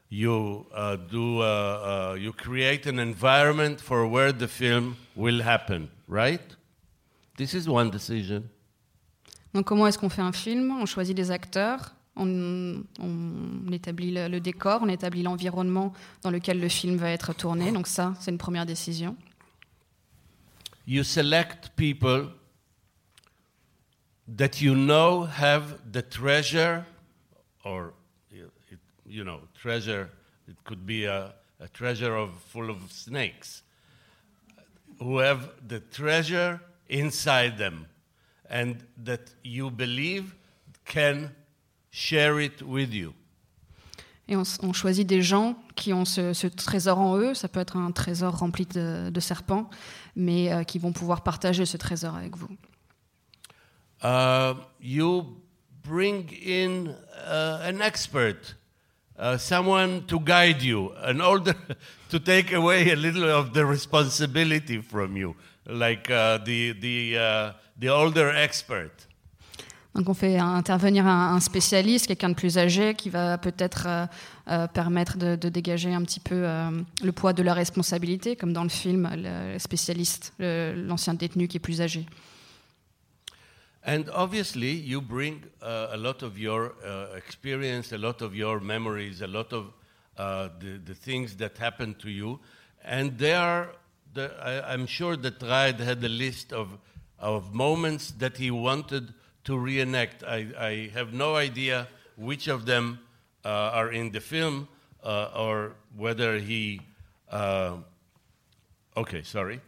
you uh, do uh, uh, you create an environment for where the film will happen, right? This is one decision. Donc comment est-ce qu'on fait un film? On choisit des acteurs, on, établit le, décor, on établit l'environnement dans lequel le film va être tourné. Donc ça, c'est une première décision. You select people that you know have the treasure or you know, treasure. It could be a, a treasure of, full of snakes who have the treasure inside them and that you believe can share it with you. Et on, on, choisit des gens qui ont ce, ce, trésor en eux. Ça peut être un trésor rempli de, de serpents, mais euh, qui vont pouvoir partager ce trésor avec vous. Uh, you bring in uh, an expert uh, someone to guide you, an older, [LAUGHS] to take away a little of the responsibility from you, like uh, the, the, uh, the older expert. Donc on fait intervenir un, un spécialiste, quelqu'un de plus âgé, qui va peut-être euh, euh, permettre de, de, dégager un petit peu euh, le poids de la responsabilité, comme dans le film, le spécialiste, l'ancien détenu qui est plus âgé. And obviously, you bring uh, a lot of your uh, experience, a lot of your memories, a lot of uh, the, the things that happened to you. And there are, the, I, am sure that Raed had a list of, of moments that he wanted to reenact. I, I have no idea which of them uh, are in the film uh, or whether he. Uh, okay, sorry.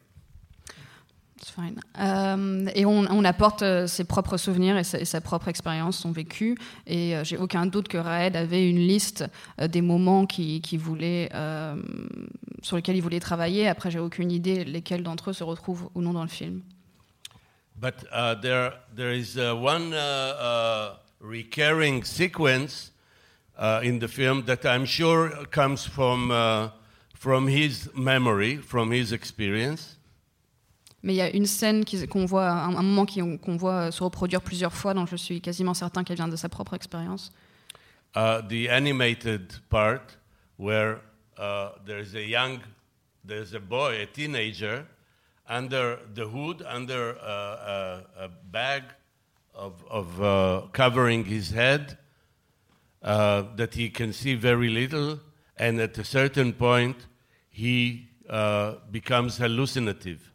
It's fine. Euh, et on, apporte euh, ses propres souvenirs et sa, et sa propre expérience, son vécu. Et euh, j'ai aucun doute que Raed avait une liste euh, des moments qui, qui voulait, euh, sur lesquels il voulait travailler. Après, j'ai aucune idée lesquels d'entre eux se retrouvent ou non dans le film. But uh, there, there is uh, one uh, uh, recurring sequence uh, in the film that I'm sure comes from, uh, from his memory, from his experience. Mais il y a une scène qu'on voit, un, un moment qu'on voit se reproduire plusieurs fois, dont je suis quasiment certain qu'elle vient de sa propre expérience. Uh, the animated part where uh, there's a young, there's a boy, a teenager, under the hood, under uh, a, a bag of, of uh, covering his head, uh, that he can see very little, and at a certain point, he uh, becomes hallucinative.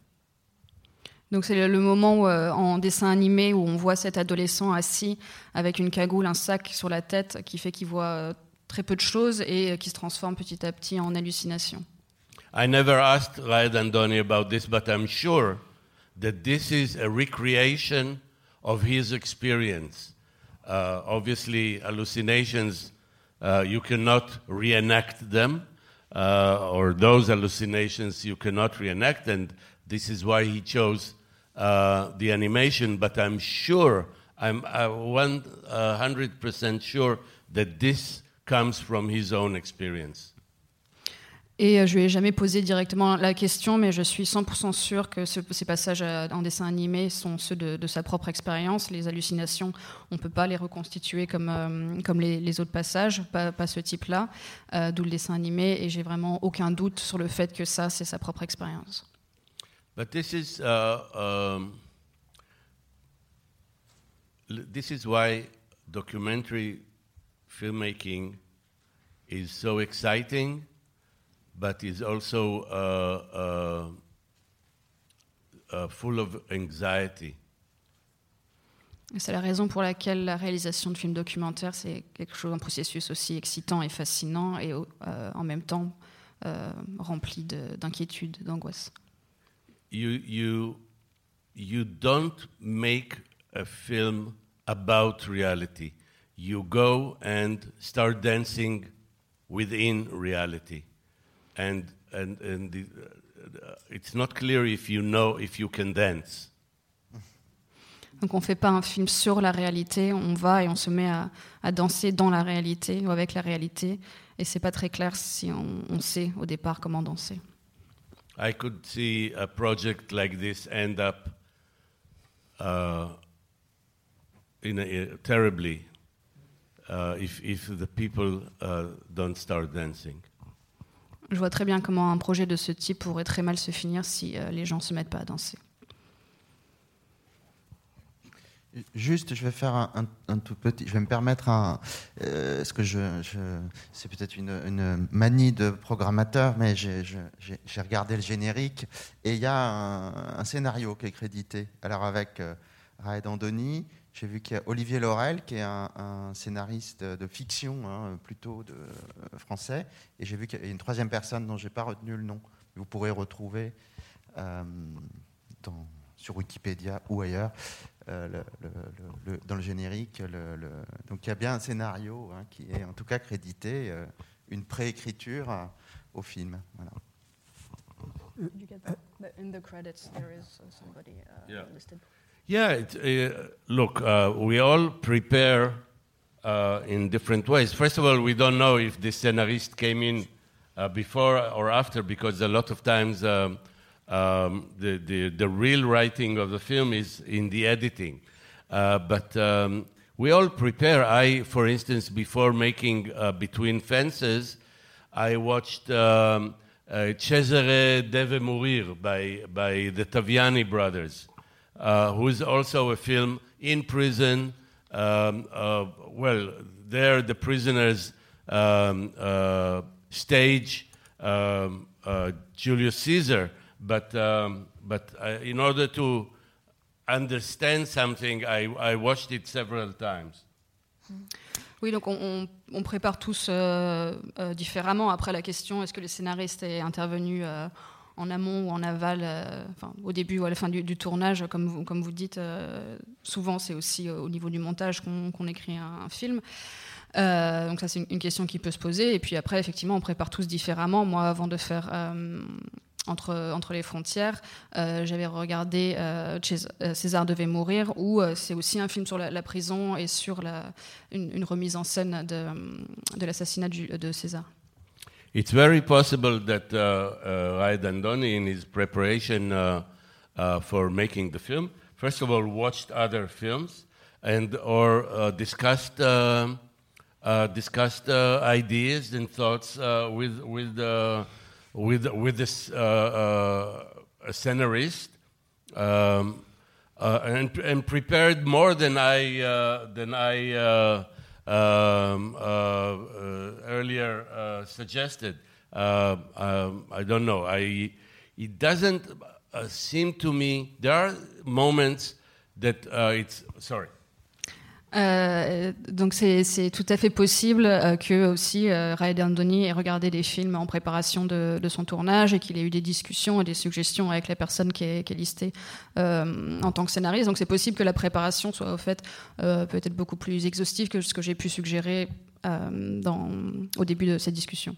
Donc c'est le, moment où, euh, en dessin animé où on voit cet adolescent assis avec une cagoule, un sac sur la tête qui fait qu'il voit euh, très peu de choses et euh, qui se transforme petit à petit en hallucination. I never asked Raed Andoni about this, but I'm sure that this is a recreation of his experience. Uh, obviously, hallucinations, uh, you cannot reenact them, uh, or those hallucinations you cannot reenact, and this is why he chose uh, the animation. But I'm sure, I'm uh, 100% sure that this comes from his own experience. Et euh, je lui ai jamais posé directement la question, mais je suis 100% sûre que ce- ces passages euh, en dessin animé sont ceux de, sa propre expérience. Les hallucinations, on ne peut pas les reconstituer comme, euh, comme les, autres passages, pas, ce type-là, d'où le dessin animé. Et j'ai vraiment aucun doute sur le fait que ça, c'est sa propre expérience. But this is uh, um, this is why documentary filmmaking is so exciting, but is also uh, uh, uh, full of anxiety. Et C'est la raison pour laquelle la réalisation de films documentaires, c'est quelque chose, un processus aussi excitant et fascinant, et euh, en même temps euh, rempli de- d'inquiétude, d'angoisse. You you you don't make a film about reality. You go and start dancing within reality, and and and the, uh, it's not clear if you know if you can dance. Donc on ne fait pas un film sur la réalité, on va et on se met à, à danser dans la réalité ou avec la réalité, et c'est pas très clair si on, on sait au départ comment danser. I could see a project like this end up uh, in a, uh, terribly uh, if if the people uh, don't start dancing. Je vois très bien comment un projet de ce type pourrait très mal se finir si euh, les gens ne se mettent pas à danser. Juste, je vais faire un, tout petit. Je vais me permettre un. euh, que je, c'est peut-être une, manie de programmateur, mais j'ai, regardé le générique et il y a un, un scénario qui est crédité. Alors avec euh, Raed Andoni, j'ai vu qu'il y a Olivier Laurel qui est un, un scénariste de fiction, hein, plutôt de euh, français, et j'ai vu qu'il y a une troisième personne dont j'ai pas retenu le nom. Vous pourrez retrouver euh, dans- sur Wikipédia ou ailleurs. Euh, le- le- le- le- dans le générique. le- le- donc il y a bien un scénario hein, qui est en tout cas crédité, euh, une préécriture euh, au film. Voilà. In the credits, there is somebody Yeah. Yeah, it, uh, look, uh, we all prepare uh, in different ways. First of all, we don't know if the scenarist came in uh, before or after, because a lot of times um, um, the, the, the real writing of the film is in the editing. Uh, but um, we all prepare. I, for instance, before making uh, Between Fences, I watched um, Cesare Deve Morir by, by the Taviani brothers, uh, who's also a film in prison. Um, uh, well, there the prisoners um, uh, stage um, uh, Julius Caesar, but, um, but uh, in order to understand something, I, I watched it several times. Oui, donc on, on- on prépare tous euh, euh, différemment. Après la question, est-ce que le scénariste est intervenu euh, en amont ou en aval, enfin, au début ou à la fin du, tournage, comme vous, dites, souvent c'est aussi au niveau du montage qu'on écrit un, film. donc ça c'est une, question qui peut se poser. Et puis après, effectivement, on prépare tous différemment. Moi, avant de faire entre, les frontières. Euh, j'avais regardé euh, euh, César devait mourir, où c'est aussi un film sur la, prison et sur une, remise en scène de l'assassinat de César. It's very possible that uh, uh, Ray Dandoni, in his preparation uh, uh, for making the film, first of all watched other films and or uh, discussed uh, discussed ideas and thoughts with with with with this uh, uh, scenarist um, uh, and, and prepared more than I than I um, uh, uh, earlier uh, suggested. Um, I don't know. I it doesn't seem to me there are moments that it's sorry. Euh, donc c'est tout à fait possible euh, que aussi euh, Ray Andoni ait regardé des films en préparation de, son tournage et qu'il ait eu des discussions et des suggestions avec la personne qui est, listée euh, en tant que scénariste. Donc c'est possible que la préparation soit au fait peut-être beaucoup plus exhaustive que ce que j'ai pu suggérer au début de cette discussion.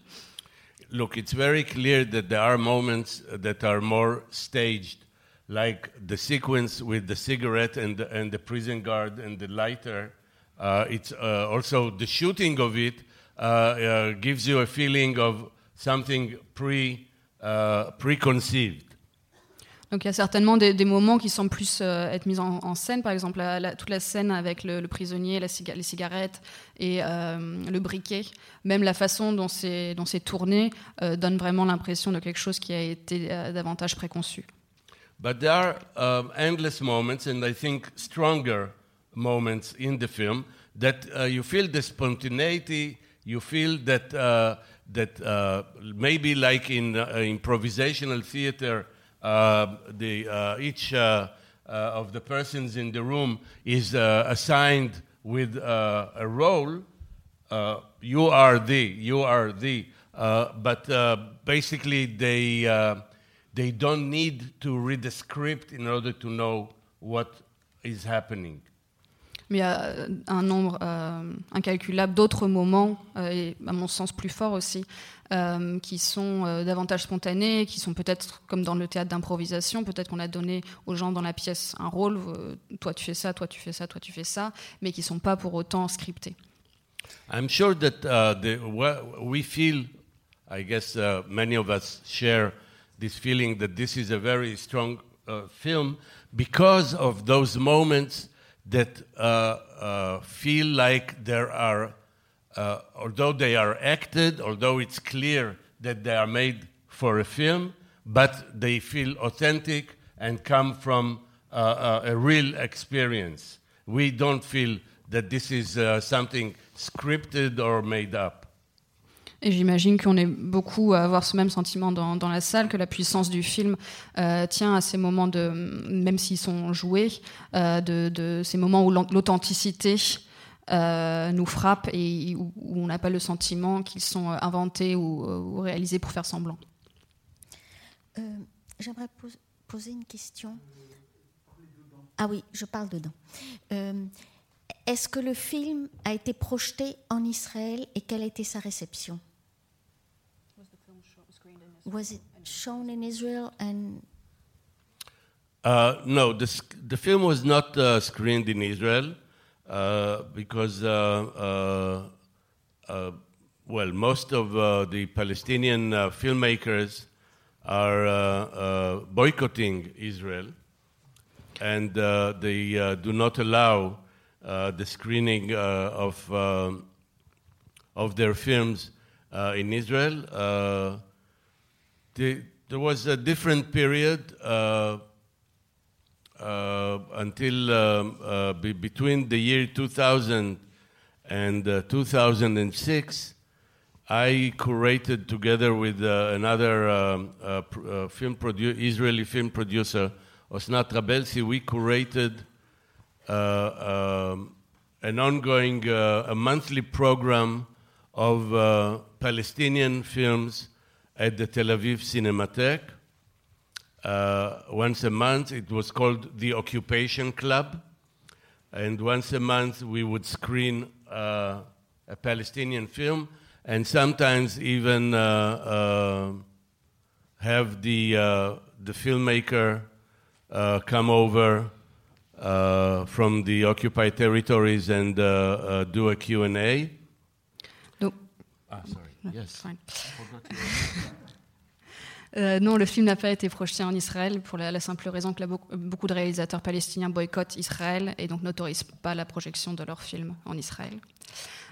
Look, it's very clear that there are moments that are more staged like the sequence with the cigarette and the, and the prison guard and the lighter. Uh, it's uh, also the shooting of it uh, uh gives you a feeling of something pre, uh, preconceived. Donc il y a certainement des, des moments qui semblent plus euh, être mis en, en, scène, par exemple la, la, toute la scène avec le, le prisonnier, la ciga les cigarettes et euh, le briquet. Même la façon dont c'est tourné euh, donne vraiment l'impression de quelque chose qui a été euh, davantage préconçu. But there are um, endless moments, and I think stronger moments in the film that uh, you feel the spontaneity, you feel that, uh, that uh, maybe like in uh, improvisational theater, uh, the, each of the persons in the room is assigned with a role. you are the, you are the, but basically they They don't need to read the script in order to know what is happening. Mais il y a euh, un nombre euh, incalculable d'autres moments, euh, et à mon sens plus forts aussi, euh, qui sont euh, davantage spontanés, qui sont peut-être comme dans le théâtre d'improvisation, peut-être qu'on a donné aux gens dans la pièce un rôle, euh, toi tu fais ça, toi tu fais ça, toi tu fais ça, mais qui ne sont pas pour autant scriptés. I'm sure that uh, the, we feel, I guess uh, many of us share this feeling that this is a very strong uh, film because of those moments that uh, uh, feel like there are, uh, although they are acted, although it's clear that they are made for a film, but they feel authentic and come from a real experience. We don't feel that this is something scripted or made up. Et j'imagine qu'on est beaucoup à avoir ce même sentiment dans, la salle, que la puissance du film euh, tient à ces moments, de, même s'ils sont joués, euh, de, ces moments où l'authenticité euh, nous frappe et où, on n'a pas le sentiment qu'ils sont inventés ou, réalisés pour faire semblant. J'aimerais poser une question. Ah oui, je parle dedans. Est-ce que le film a été projeté en Israël et quelle a été sa réception? Was it shown in Israel and? Uh, no, the, the film was not uh, screened in Israel uh, because, uh, uh, uh, well, most of the Palestinian filmmakers are boycotting Israel and they do not allow the screening of, um, of their films in Israel the, there was a different period uh, uh, until um, uh, be between the year 2000 and uh, 2006. I curated together with uh, another um, uh, film produ- Israeli film producer, Osnat Rabelsi, we curated um, an ongoing, a monthly program of Palestinian films at the Tel Aviv Cinematheque. uh, once a month. It was called the Occupation Club. And once a month, we would screen uh, a Palestinian film and sometimes even uh, uh, have the, uh, the filmmaker uh, come over uh, from the occupied territories and do a Q&A. Donc, Ah, sorry. Yes. [LAUGHS] Euh, non, le film n'a pas été projeté en Israël pour la, la simple raison que beaucoup de réalisateurs palestiniens boycottent Israël et donc n'autorisent pas la projection de leurs films en Israël.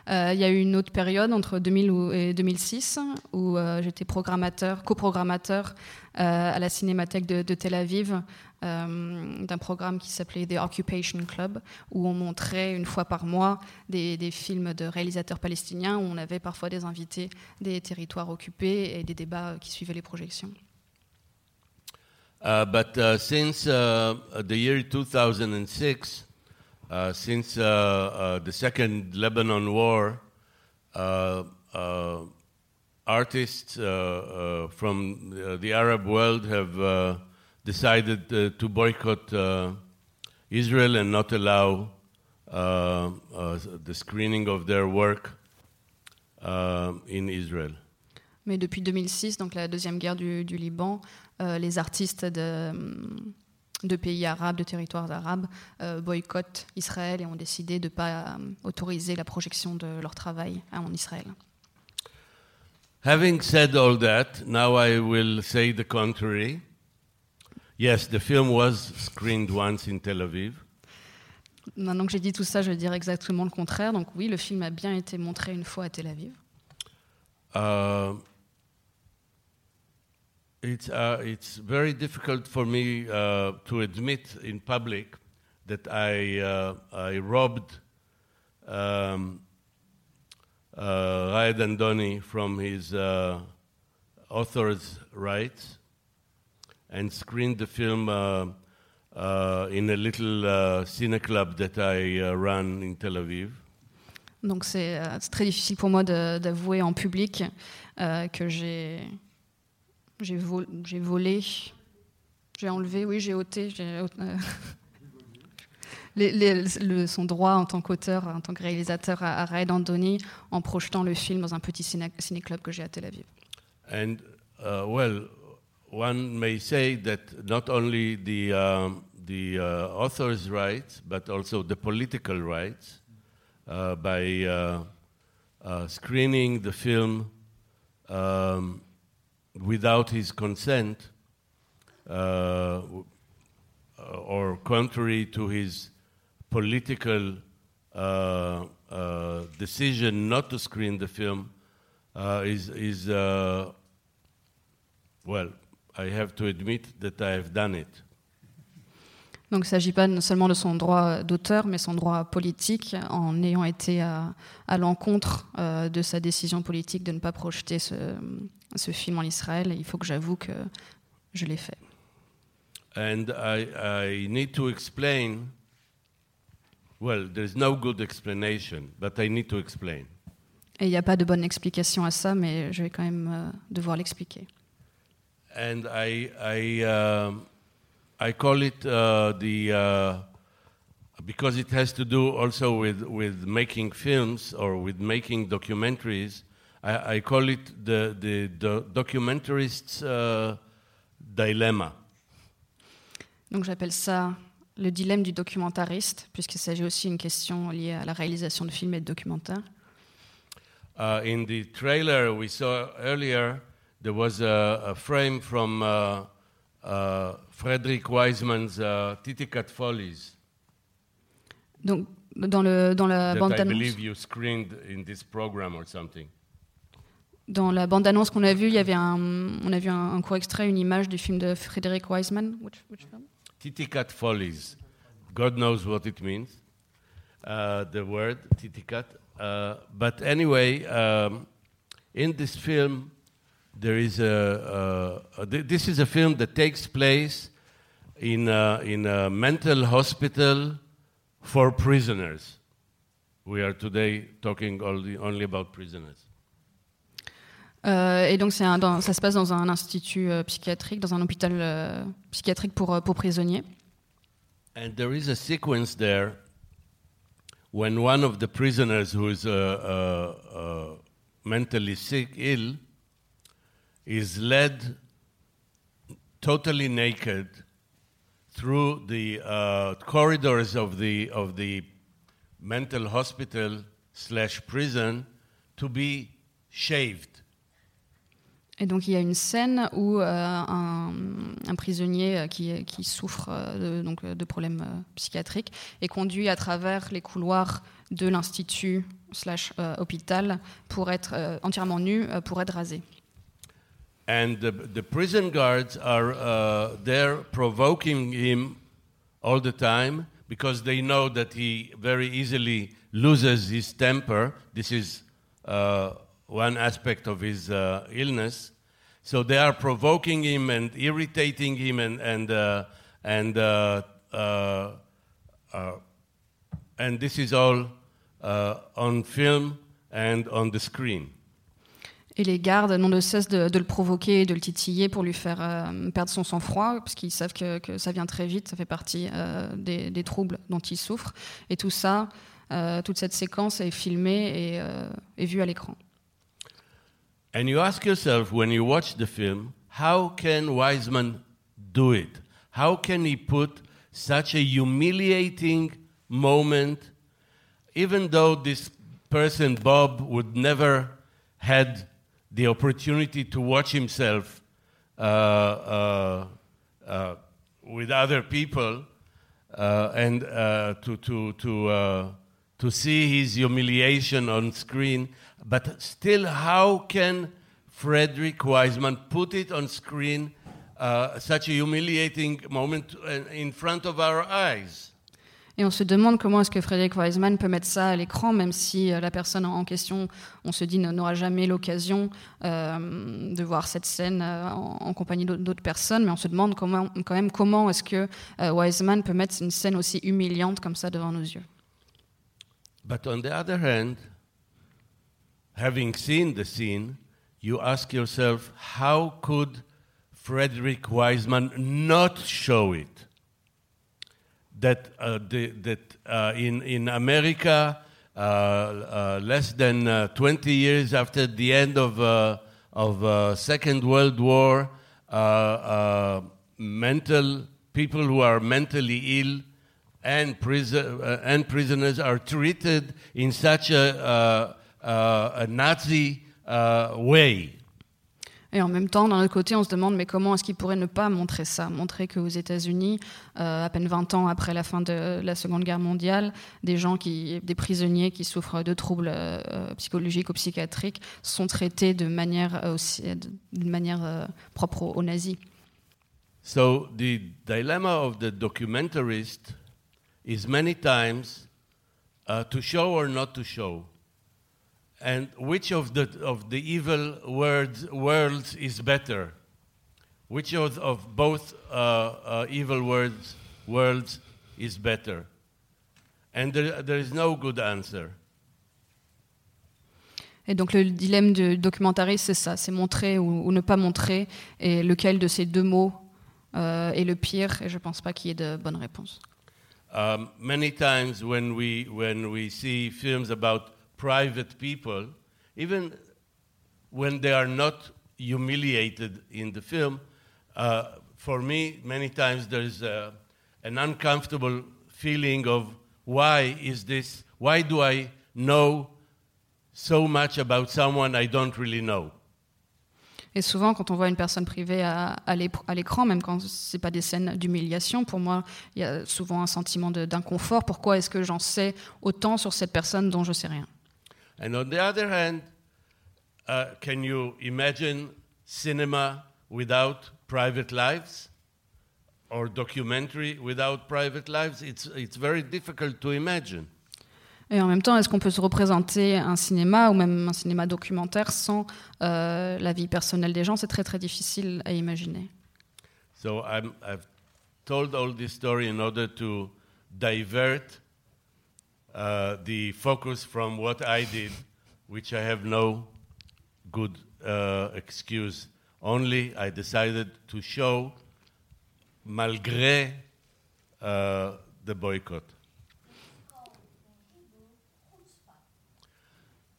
Euh, Il y a eu une autre période entre 2000 ou- et 2006 où euh, j'étais programmateur, coprogrammateur euh, à la Cinémathèque de, Tel Aviv d'un programme qui s'appelait The Occupation Club où on montrait une fois par mois des, films de réalisateurs palestiniens où on avait parfois des invités des territoires occupés et des débats qui suivaient les projections. Uh, but uh, since uh, the year 2006, uh, since uh, uh, the second Lebanon war, uh, uh, artists uh, uh, from uh, the Arab world have uh, decided uh, to boycott uh, Israel and not allow uh, uh, the screening of their work uh, in Israel. Mais depuis 2006, donc la deuxième guerre du, du Liban, euh, les artistes de, de pays arabes, de territoires arabes, euh, boycottent Israël et ont décidé de ne pas euh, autoriser la projection de leur travail hein, en Israël. Having said all that, now I will say the contrary. Yes, the film was screened once in Tel Aviv. Maintenant que j'ai dit tout ça, je vais dire exactement le contraire. Donc oui, le film a bien été montré une fois à Tel Aviv. Uh, it's, uh, it's very difficult for me uh, to admit in public that I, uh, I robbed um, uh, Raed from his uh, author's rights and screened the film uh, in a little cine club that I run in Tel Aviv. Donc c'est euh, très difficile pour moi d'avouer en public euh, que j'ai j'ai vol- volé, j'ai enlevé, oui, j'ai ôté, j'ai euh, [LAUGHS] les- les- le- son droit en tant qu'auteur, en tant que réalisateur à, à Raed Andoni en projetant le film dans un petit ciné- ciné-club que j'ai à Tel Aviv. And uh, well, one may say that not only the um, the uh, author's rights, but also the political rights, uh, by uh, uh, screening the film um, without his consent, uh, or contrary to his political uh, uh, decision not to screen the film, uh, is is uh, well. I have to admit that I have done it. Donc il ne s'agit pas seulement de son droit d'auteur, mais son droit politique, en ayant été à, à l'encontre euh, de sa décision politique de ne pas projeter ce, ce film en Israël. Il faut que j'avoue que je l'ai fait. And I, I need to explain. Well, there's no good explanation, but I need to explain. Et il n'y a pas de bonne explication à ça, mais je vais quand même euh, devoir l'expliquer. And I, I, um, I call it uh, the uh, because it has to do also with, with making films or with making documentaries. I, I call it the the, the documentarist's uh, dilemma. Donc j'appelle ça le dilemme du documentariste, puisqu'il s'agit aussi d'une question liée à la réalisation de films et de documentaires. Uh, in the trailer we saw earlier, there was a, a frame from uh, uh, Frederick Wiseman's uh, Titicat Follies Donc dans, le, dans la that I believe you screened in this program or something. Dans la bande-annonce qu'on a vue, il y avait un, on a vu un, un court extrait, une image du film de Frédéric Wiseman. Which- which film? Titicat Follies. God knows what it means, uh, the word Titicat. Uh, but anyway, um, in this film, there is a, a, a th- this is a film that takes place in a, in a mental hospital for prisoners. We are today talking only, only about prisoners. Euh, et donc ça se passe dans un institut euh, psychiatrique, dans un hôpital euh, psychiatrique pour, pour prisonniers. And there is a sequence there when one of the prisoners who is uh, uh, uh, mentally sick, ill, is led totally naked through the uh, corridors of the, of the mental hospital slash prison to be shaved. Et donc il y a une scène où euh, un, un, prisonnier euh, qui, qui souffre euh, de, donc, de problèmes euh, psychiatriques est conduit à travers les couloirs de l'institut slash euh, hôpital pour être euh, entièrement nu, pour être rasé. And the, the prison guards are uh, there provoking him all the time because they know that he very easily loses his temper. This is uh, one aspect of his uh, illness. So they are provoking him and irritating him, and uh, uh, this is all on film and on the screen. Et les gardes n'ont de cesse de, le provoquer, de le titiller pour lui faire euh, perdre son sang-froid, parce qu'ils savent que, ça vient très vite, ça fait partie euh, des, troubles dont il souffre. Et tout ça, euh, toute cette séquence est filmée et vue à l'écran. And you ask yourself when you watch the film, how can Wiseman do it? How can he put such a humiliating moment, even though this person, Bob, would never had the opportunity to watch himself uh, uh, uh, with other people uh, and uh, to, to, to, uh, to see his humiliation on screen. But still, how can Frederick Wiseman put it on screen, uh, such a humiliating moment uh, in front of our eyes? Et on se demande comment est-ce que Frédéric Wiseman peut mettre ça à l'écran, même si euh, la personne en question, on se dit, n'aura jamais l'occasion euh, de voir cette scène euh, en, en, compagnie d'autres personnes. Mais on se demande comment, quand même comment est-ce que euh, Wiseman peut mettre une scène aussi humiliante comme ça devant nos yeux. But on the other hand, having seen the scene, you ask yourself, how could Frederick Wiseman not show it? That, uh, the, that uh, in, in America, uh, uh less than uh, 20 years after the end of, uh, of Second World War, mental people who are mentally ill and, prison, and prisoners are treated in such a, a Nazi uh, way. Et en même temps, d'un autre côté, on se demande mais comment est-ce qu'il pourrait ne pas montrer ça? Montrer qu'aux États-Unis, euh, à peine 20 ans après la fin de la Seconde Guerre mondiale, des gens qui, des prisonniers qui souffrent de troubles euh, psychologiques ou psychiatriques sont traités de manière euh, aussi, d'une manière euh, propre aux, aux nazis. So the dilemma of the documentarist is many times uh, to show or not to show. And which of the, of the evil words, worlds is better? Which of, of both uh, uh, evil words, worlds is better? And there, there is no good answer. Et donc le dilemme du documentariste, c'est ça, c'est montrer ou, ou, ne pas montrer, et lequel de ces deux mots euh, est le pire, et je ne pense pas qu'il y ait de bonne réponse. Um, many times when we, when we see films about private people, even when they are not humiliated in the film, uh, for me, many times there's a, an uncomfortable feeling of why is this, why do I know so much about someone I don't really know? Et souvent, quand on voit une personne privée à, à l'écran, même quand ce pas des scènes d'humiliation, pour moi, il y a souvent un sentiment d'inconfort. Pourquoi est-ce que j'en sais autant sur cette personne dont je sais rien? And on the other hand, uh, can you imagine cinema without private lives? Or documentary without private lives? It's, it's very difficult to imagine. Et en même temps, est-ce qu'on peut se représenter un cinéma ou même un cinéma documentaire sans euh, la vie personnelle des gens? C'est très très difficile à imaginer. So I'm, I've told all this story in order to divert uh, the focus from what I did, which I have no good uh, excuse only. I decided to show malgré uh, the boycott.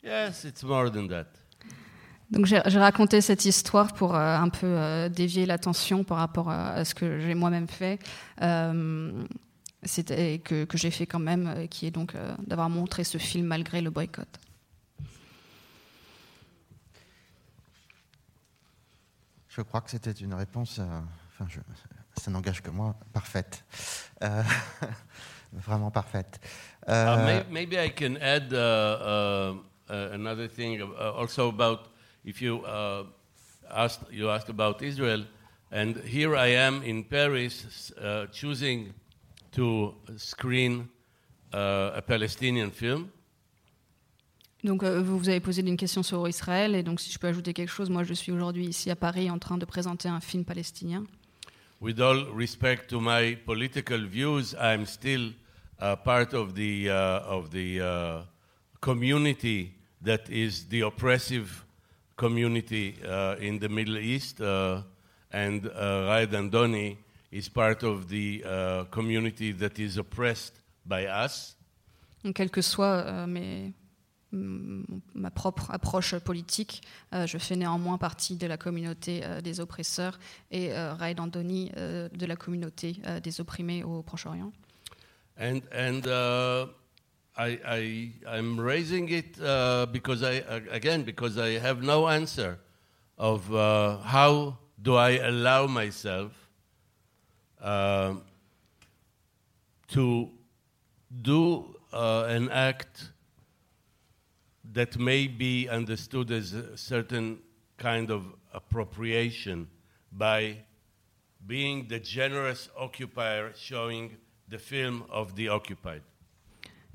Yes, it's more than that. Donc j'ai raconté cette histoire pour euh, un peu euh, dévier l'attention par rapport à, ce que j'ai moi-même fait, euh, que, que j'ai fait quand même, euh, qui est donc euh, d'avoir montré ce film malgré le boycott. Je crois que c'était une réponse, euh, enfin, je- ça n'engage que moi, parfaite. Euh, [LAUGHS] vraiment parfaite. Uh, Euh, may, maybe I can add uh, uh, uh, another thing uh, also about if you uh, asked you asked about Israel, and here I am in Paris uh, choosing to screen uh, a Palestinian film. Donc euh, vous vous avez posé une question sur Israël, et donc si je peux ajouter quelque chose, moi je suis aujourd'hui ici à Paris en train de présenter un film palestinien. With all respect to my political views, I'm still uh, part of the uh, of the uh, community that is the oppressive community uh, in the Middle East, uh, and uh, Raed Andoni is part of the uh, community that is oppressed by us. Donc, quelle que soit euh, mes- ma propre approche politique, euh, je fais néanmoins partie de la communauté euh, des oppresseurs et euh, Raed Andoni euh, de la communauté des opprimés au Proche-Orient. And and uh, I, I I'm raising it uh, because I a- again because I have no answer of uh, how do I allow myself um to do uh, an act that may be understood as a certain kind of appropriation by being the generous occupier showing the film of the occupied.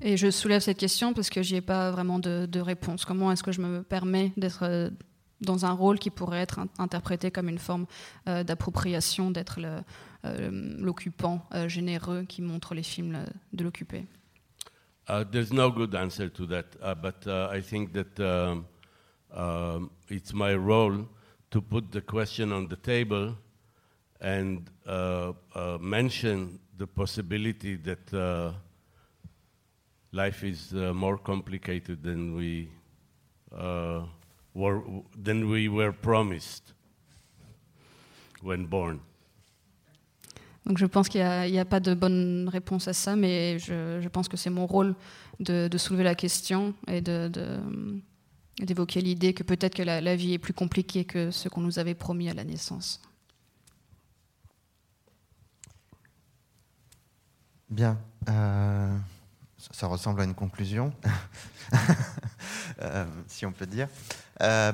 Et je soulève cette question parce que j'y ai pas vraiment de, de réponse. Comment est-ce que je me permets d'être euh, dans un rôle qui pourrait être in- interprété comme une forme euh, d'appropriation, d'être le- l'occupant euh, généreux qui montre les films euh, de l'occupé Uh, there's no good answer to that, uh, but uh, I think that um, it's my role to put the question on the table and uh, mention the possibility that life is more complicated than we were than we were promised when born. Donc je pense qu'il n'y a, pas de bonne réponse à ça, mais je, pense que c'est mon rôle de, soulever la question et de- de- d'évoquer l'idée que peut-être que la, vie est plus compliquée que ce qu'on nous avait promis à la naissance. Bien. Euh, ça, ça ressemble à une conclusion, [LAUGHS] Euh, si on peut dire. Euh,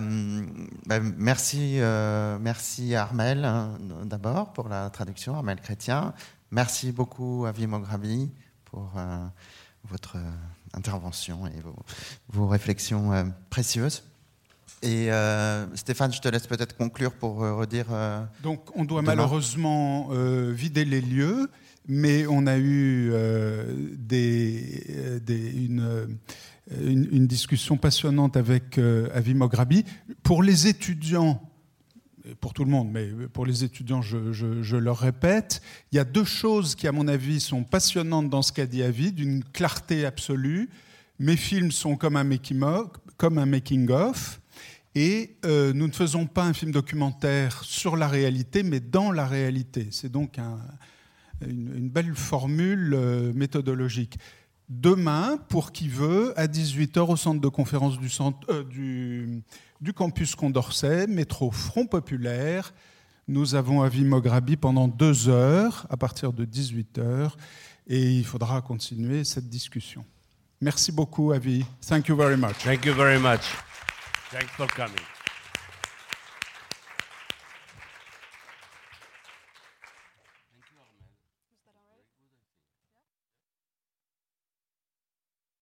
ben, merci, euh, merci à Armel hein, d'abord pour la traduction, Armel Chrétien. Merci beaucoup à Vimograbi pour euh, votre intervention et vos, vos réflexions précieuses. Et euh, Stéphane, je te laisse peut-être conclure pour redire. euh, Donc, on doit Demain. malheureusement euh, vider les lieux, mais on a eu des, des- une, une- discussion passionnante avec euh, Avi Mograbi. Pour les étudiants, pour tout le monde, mais pour les étudiants, je, je- leur répète, il y a deux choses qui, à mon avis, sont passionnantes dans ce qu'a dit Avi, d'une clarté absolue. Mes films sont comme un making-of, comme un making-of. Et euh, nous ne faisons pas un film documentaire sur la réalité, mais dans la réalité. C'est donc un- une, une belle formule euh, méthodologique. Demain, pour qui veut, à 18h au centre de conférence euh, du, campus Condorcet, métro Front Populaire, nous avons Avi Mograbi pendant deux heures, à partir de 18h, et il faudra continuer cette discussion. Merci beaucoup, Avi. Thank you very much. Thank you very much. Thanks for coming.